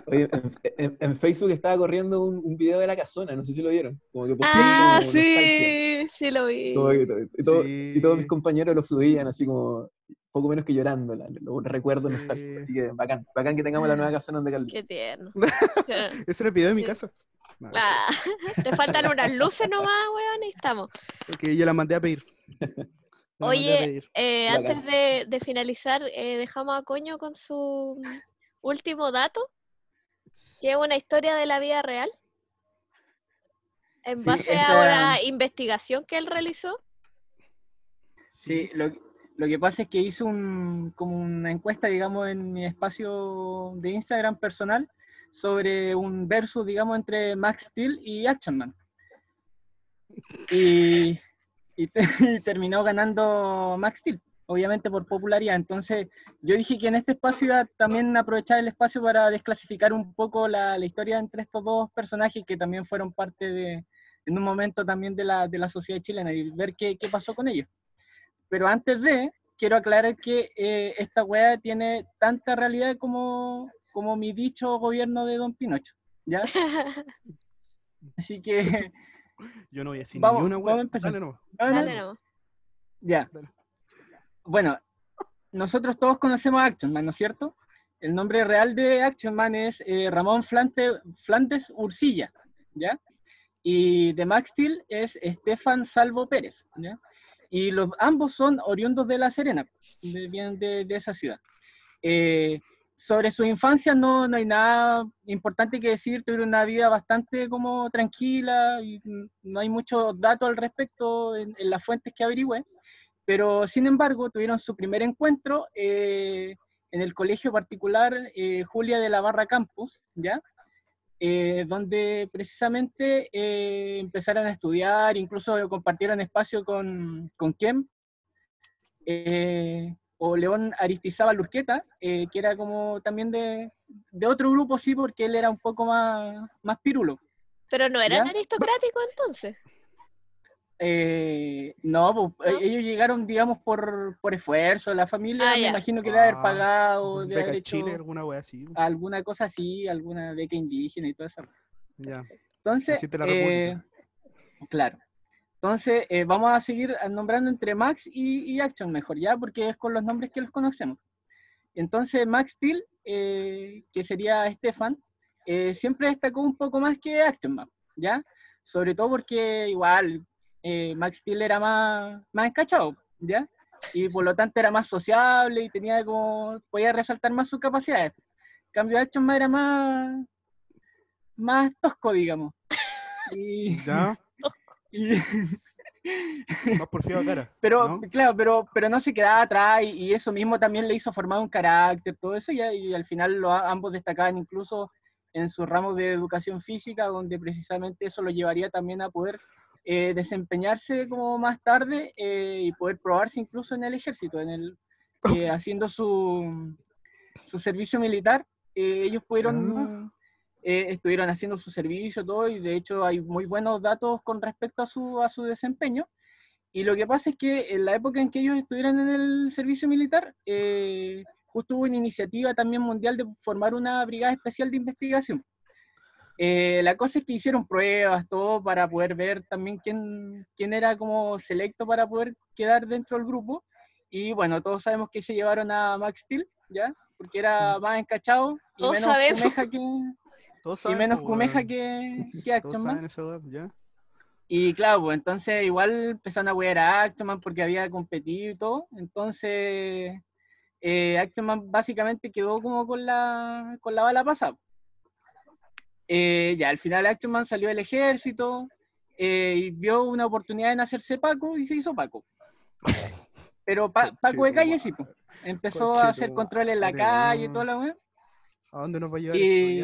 Oye, en, en- en Facebook estaba corriendo un, un video de la casona, no sé si lo vieron. Como que postearon Ah, como sí, sí lo vi. Como que to- y, todo- Sí. y todos mis compañeros lo subían así como poco menos que llorando, la- los recuerdos Sí. nostálgicos. Así que bacán, bacán que tengamos la nueva casona donde Calde. Qué tierno. Ese era el video de mi casa. Ah, te faltan unas luces nomás, weón, y estamos. porque yo la mandé a pedir. A Oye, pedir. Eh, antes de, de finalizar, eh, dejamos a Coño con su último dato, que es una historia de la vida real. En Sí, base a una investigación que él realizó. Sí, lo, lo que pasa es que hice un, como una encuesta, digamos, en mi espacio de Instagram personal sobre un versus, digamos, entre Max Steel y Action Man. Y, y te- y terminó ganando Max Steel, obviamente por popularidad. Entonces, yo dije que en este espacio iba a también aprovechar el espacio para desclasificar un poco la, la historia entre estos dos personajes que también fueron parte de, en un momento también de la, de la sociedad chilena y ver qué, qué pasó con ellos. Pero antes de, quiero aclarar que eh, esta weá tiene tanta realidad como, como mi dicho gobierno de Don Pinocho, ¿ya? Así que, Yo no voy a decir Vamos, ni una vamos a wea. empezar. Dale no, no, Dale nomás. ya. Dale. Bueno, nosotros todos conocemos a Action Man, ¿no es cierto? El nombre real de Action Man es eh, Ramón Flante- Flandes Ursilla, ¿ya? Y de Max Steel es Estefan Salvo Pérez, ¿ya? Y los, ambos son oriundos de La Serena, vienen de, de esa ciudad. Eh, sobre su infancia no, no hay nada importante que decir, tuvieron una vida bastante como tranquila, y no hay muchos datos al respecto en, en las fuentes que averigüé, pero sin embargo tuvieron su primer encuentro eh, en el colegio particular eh, Julia de la Barra Campus, ¿ya? Eh, donde precisamente empezaron a estudiar, incluso compartieron espacio con, con Kem, o León Aristizábal Lurqueta, eh, que era como también de, de otro grupo, sí, porque él era un poco más, más pirulo. Pero no eran ¿Ya? aristocráticos entonces. Eh, no, pues, ¿No? eh, ellos llegaron, digamos, por, por esfuerzo. La familia Ah, me ya. imagino que debe haber Ah, pagado, debe Beca haber hecho Chile, alguna wea así. alguna cosa así, alguna beca indígena y todo eso. Ya. Entonces, eh, claro. Entonces, eh, vamos a seguir nombrando entre Max y, y Action mejor, ¿ya? Porque es con los nombres que los conocemos. Entonces, Max Steel, eh, que sería Stefan, eh, siempre destacó un poco más que Action ¿ya? Sobre todo porque igual eh, Max Steel era más, más encachado, ¿ya? Y por lo tanto era más sociable y tenía como, podía resaltar más sus capacidades. En cambio, Action Man era más, más tosco, digamos. Y, Ya. y- Más porfiado cara. pero, ¿no? claro, pero, pero no se quedaba atrás y, y eso mismo también le hizo formar un carácter, todo eso, y, y al final lo, ambos destacaban incluso en sus ramos de educación física, donde precisamente eso lo llevaría también a poder eh, desempeñarse como más tarde eh, y poder probarse incluso en el ejército, en el, eh, haciendo su, su servicio militar. eh, ellos pudieron, eh, estuvieron haciendo su servicio, todo, y de hecho hay muy buenos datos con respecto a su, a su desempeño. Y lo que pasa es que en la época en que ellos estuvieran en el servicio militar, eh, justo hubo una iniciativa también mundial de formar una brigada especial de investigación. Eh, la cosa es que hicieron pruebas, todo, para poder ver también quién, quién era como selecto para poder quedar dentro del grupo. Y bueno, todos sabemos que se llevaron a Max Steel, ¿ya? Porque era más encachado y Todos menos sabemos. cumeja que, Todos y saben, menos cumeja que, que Action Man. wea, ya. Y claro, pues entonces igual empezaron a wear a Actionman porque había competido y todo. Entonces, eh, Actionman básicamente quedó como con la, con la bala pasada. Eh, ya, al final Actionman salió del ejército eh, y vio una oportunidad en hacerse Paco y se hizo Paco. Pero Pa- Paco de calle sí, pues. Empezó a hacer control en la calle y toda la weá. ¿A dónde nos va a llevar Y-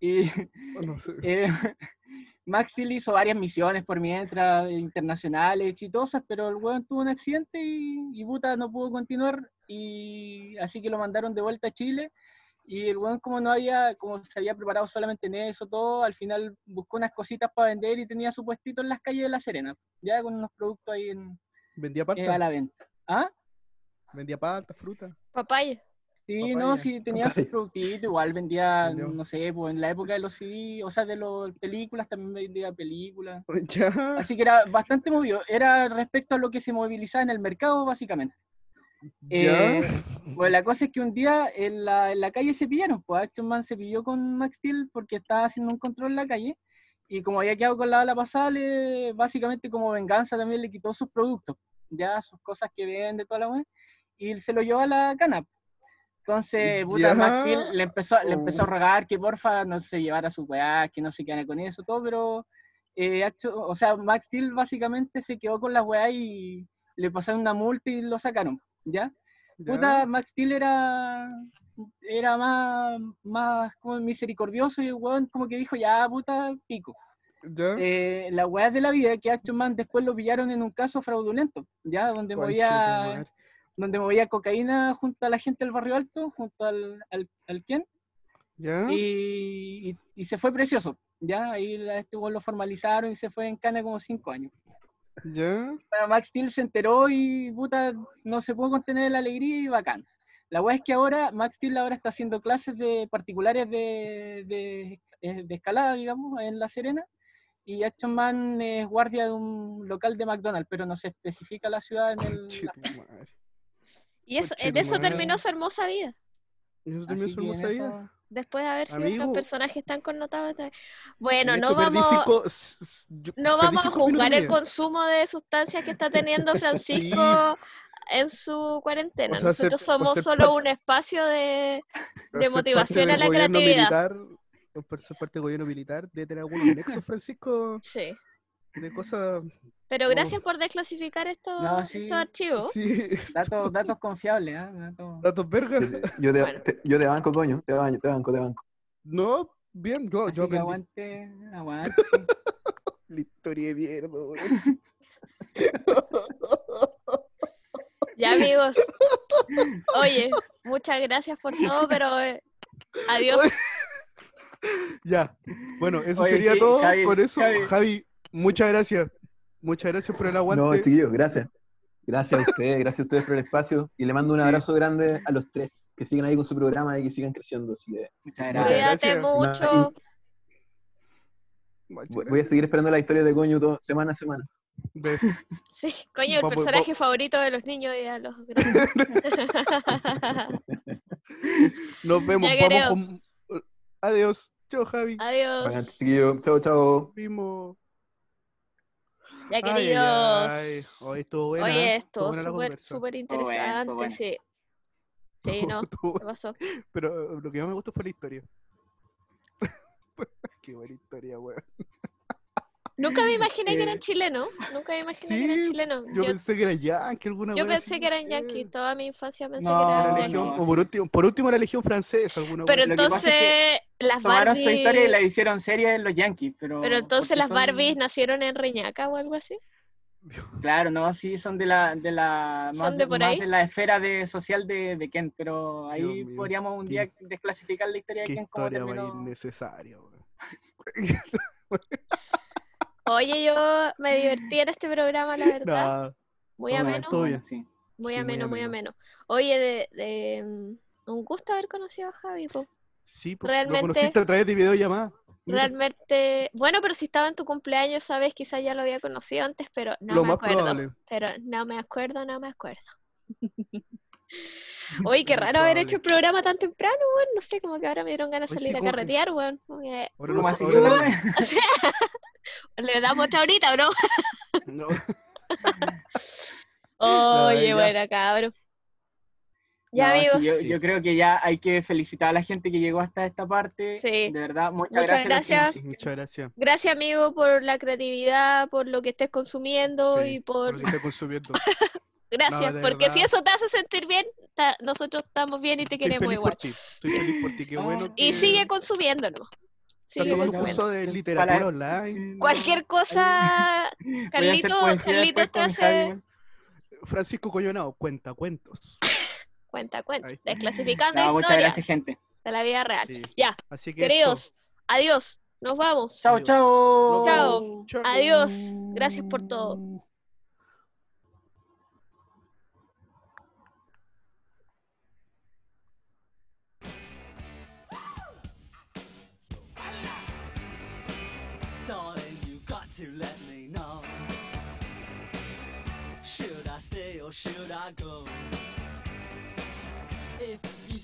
Y? Oh, no sé. Eh, Max Steel hizo varias misiones por mientras, internacionales, exitosas, pero el weón tuvo un accidente y, y puta no pudo continuar, y así que lo mandaron de vuelta a Chile. Y el weón, como no había, como se había preparado solamente en eso, todo, al final buscó unas cositas para vender y tenía su puestito en las calles de La Serena, ya con unos productos ahí en, Vendía eh, palta. a la venta. ¿Ah? Vendía palta, fruta. Papaya. Sí, no, sí, tenía sus productitos, igual vendía, Vendió. no sé, pues en la época de los CD, o sea, de las películas, también vendía películas. Ya. Así que era bastante movido. Era respecto a lo que se movilizaba en el mercado, básicamente. Eh, pues la cosa es que un día en la, en la calle se pillaron, pues Action Man se pilló con Max Steel porque estaba haciendo un control en la calle y como había quedado con la bala pasada, le- básicamente como venganza también le quitó sus productos, ya sus cosas que vende, toda la wea, y se lo llevó a la cana. Entonces, puta. Max Steel le empezó, le empezó a Oh. rogar que porfa no se llevara su weá, que no se quedara con eso, todo, pero eh, Action- o sea, Max Steel básicamente se quedó con las weas y le pasaron una multa y lo sacaron, ¿ya? Puta, Max Steel era, era más, más como misericordioso y el weón como que dijo, ya, puta, pico. Ya. Eh, la weá de la vida que Action Man después lo pillaron en un caso fraudulento, ya, donde movía, donde movía cocaína junto a la gente del barrio alto, junto al, al, al Ken, Ya. y, y- y se fue precioso, ya, ahí a este weón lo formalizaron y se fue en cana como cinco años. Ya. Bueno, Max Steel se enteró y puta, no se pudo contener la alegría y bacán. La weá es que ahora Max Steel ahora está haciendo clases de particulares de, de, eh, de escalada, digamos, en La Serena. Y Action Man es guardia de un local de McDonald's, pero no se especifica la ciudad en el. Y eso, tu eso madre. terminó su hermosa vida. ¿Y eso que en hermosa vida? Después de haber sido Amigo. otros personajes tan connotados. tan- Bueno, En no vamos, cinco- yo no vamos a juzgar el consumo de sustancias que está teniendo Francisco en su cuarentena. O sea, ser- Nosotros somos ser solo un espacio de... De motivación a la creatividad. Militar, por ser parte del gobierno militar, de tener algunos nexos, Francisco, Sí. De cosas. Pero Oh. gracias por desclasificar estos, No, sí. estos archivos. Sí, Datos, datos confiables, ¿ah? Datos- datos vergas. Yo te, yo te- Bueno. te- yo te banco, coño. Te banco, te banco, te banco. No, bien, yo, Así yo que aguante, aguante. La historia de mierda. Ya amigos. Oye, muchas gracias por todo, pero eh, adiós. Ya, bueno, eso Oye, sería sí, todo. Javi, Con eso, Javi. Javi. Muchas gracias. Muchas gracias por el aguante. No, chiquillos, gracias. Gracias a ustedes, gracias a ustedes por el espacio. Y le mando un Sí. abrazo grande a los tres, que sigan ahí con su programa y que sigan creciendo. Así que Muchas gracias. Cuídate gracias. mucho. Voy voy a seguir esperando la historia de coño todo- semana a semana. Sí, coño, el Vamos- personaje favorito de los niños y de los grandes. Nos vemos. Ya. Vamos con... Adiós. Chao, Javi. Adiós. Chiquillos. Chao, chao. Mismo. Ya Ay, queridos. ay. Hoy estuvo buena. Oye, ¿eh? súper, súper Estuvo buena, interesante, sí. Sí, no, ¿qué pasó? Pero lo que más me gustó fue la historia. Qué buena historia, weón. Nunca me imaginé que eran Eh, chilenos. Nunca me imaginé que eran sí, chilenos. Yo Yo, pensé que era yankee alguna yo pensé que eran yanquis. Toda mi infancia pensé No, que Era eran no, legión, no. o por último, por último era legión francesa, alguna Pero que pasa entonces es las Tomaron su historia y la Barbies... hicieron serie en los Yankees, pero. Pero entonces las son- Barbies nacieron en Reñaca o algo así. Claro, no, sí, son de la, de la, ¿Son más, de de, por más ahí? de la esfera de, social de, de Ken, pero ahí mío, podríamos un día desclasificar la historia de Qué Ken como historia más terminó. innecesaria, weón. Oye, yo me divertí en este programa, la verdad. Nah, Muy ameno. todo bien. Sí. Muy Sí, muy ameno, muy ameno. ameno. Oye, de, de, mm, un gusto haber conocido a Javi. po. Sí, pues, Realmente- lo conociste a través de videollamada. Mira, Realmente, bueno, pero si estaba en tu cumpleaños, sabes, quizás ya lo había conocido antes, pero no lo me más acuerdo. probable. Pero no me acuerdo, no me acuerdo. Oye, qué más raro haber hecho el programa tan temprano, weón. No sé, como que ahora me dieron ganas de sí, salir a carretear, weón. Que Ahora ¿Cómo no- así? ahora no- Le damos otra horita, bro. no. Oye, ya. buena, cabrón. Ya, No, sí, amigos. yo, Sí. yo creo que ya hay que felicitar a la gente que llegó hasta esta parte. Sí. De verdad, muchas, Muchas gracias. gracias. Muchas gracias. Gracias, amigo, por la creatividad, por lo que estés consumiendo Sí, y por... lo que estoy consumiendo. Gracias, porque si eso te hace sentir bien, ta- nosotros estamos bien y te Estoy queremos feliz igual. por ti. Estoy feliz por ti. Qué Ah. bueno Y que sigue Sigue tomando un curso de literatura Para- online. Cualquier cosa, Carlito, Carlito te hace... Francisco Coyonao, cuenta cuentos. Cuenta. Ahí. Desclasificando No, muchas gracias, gente. de la vida real. Sí. Ya, Así que eso. queridos, adiós. Nos vamos. Chao, chao. Chao. Adiós. Gracias por todo. to let me know. Should I stay or should I go? If you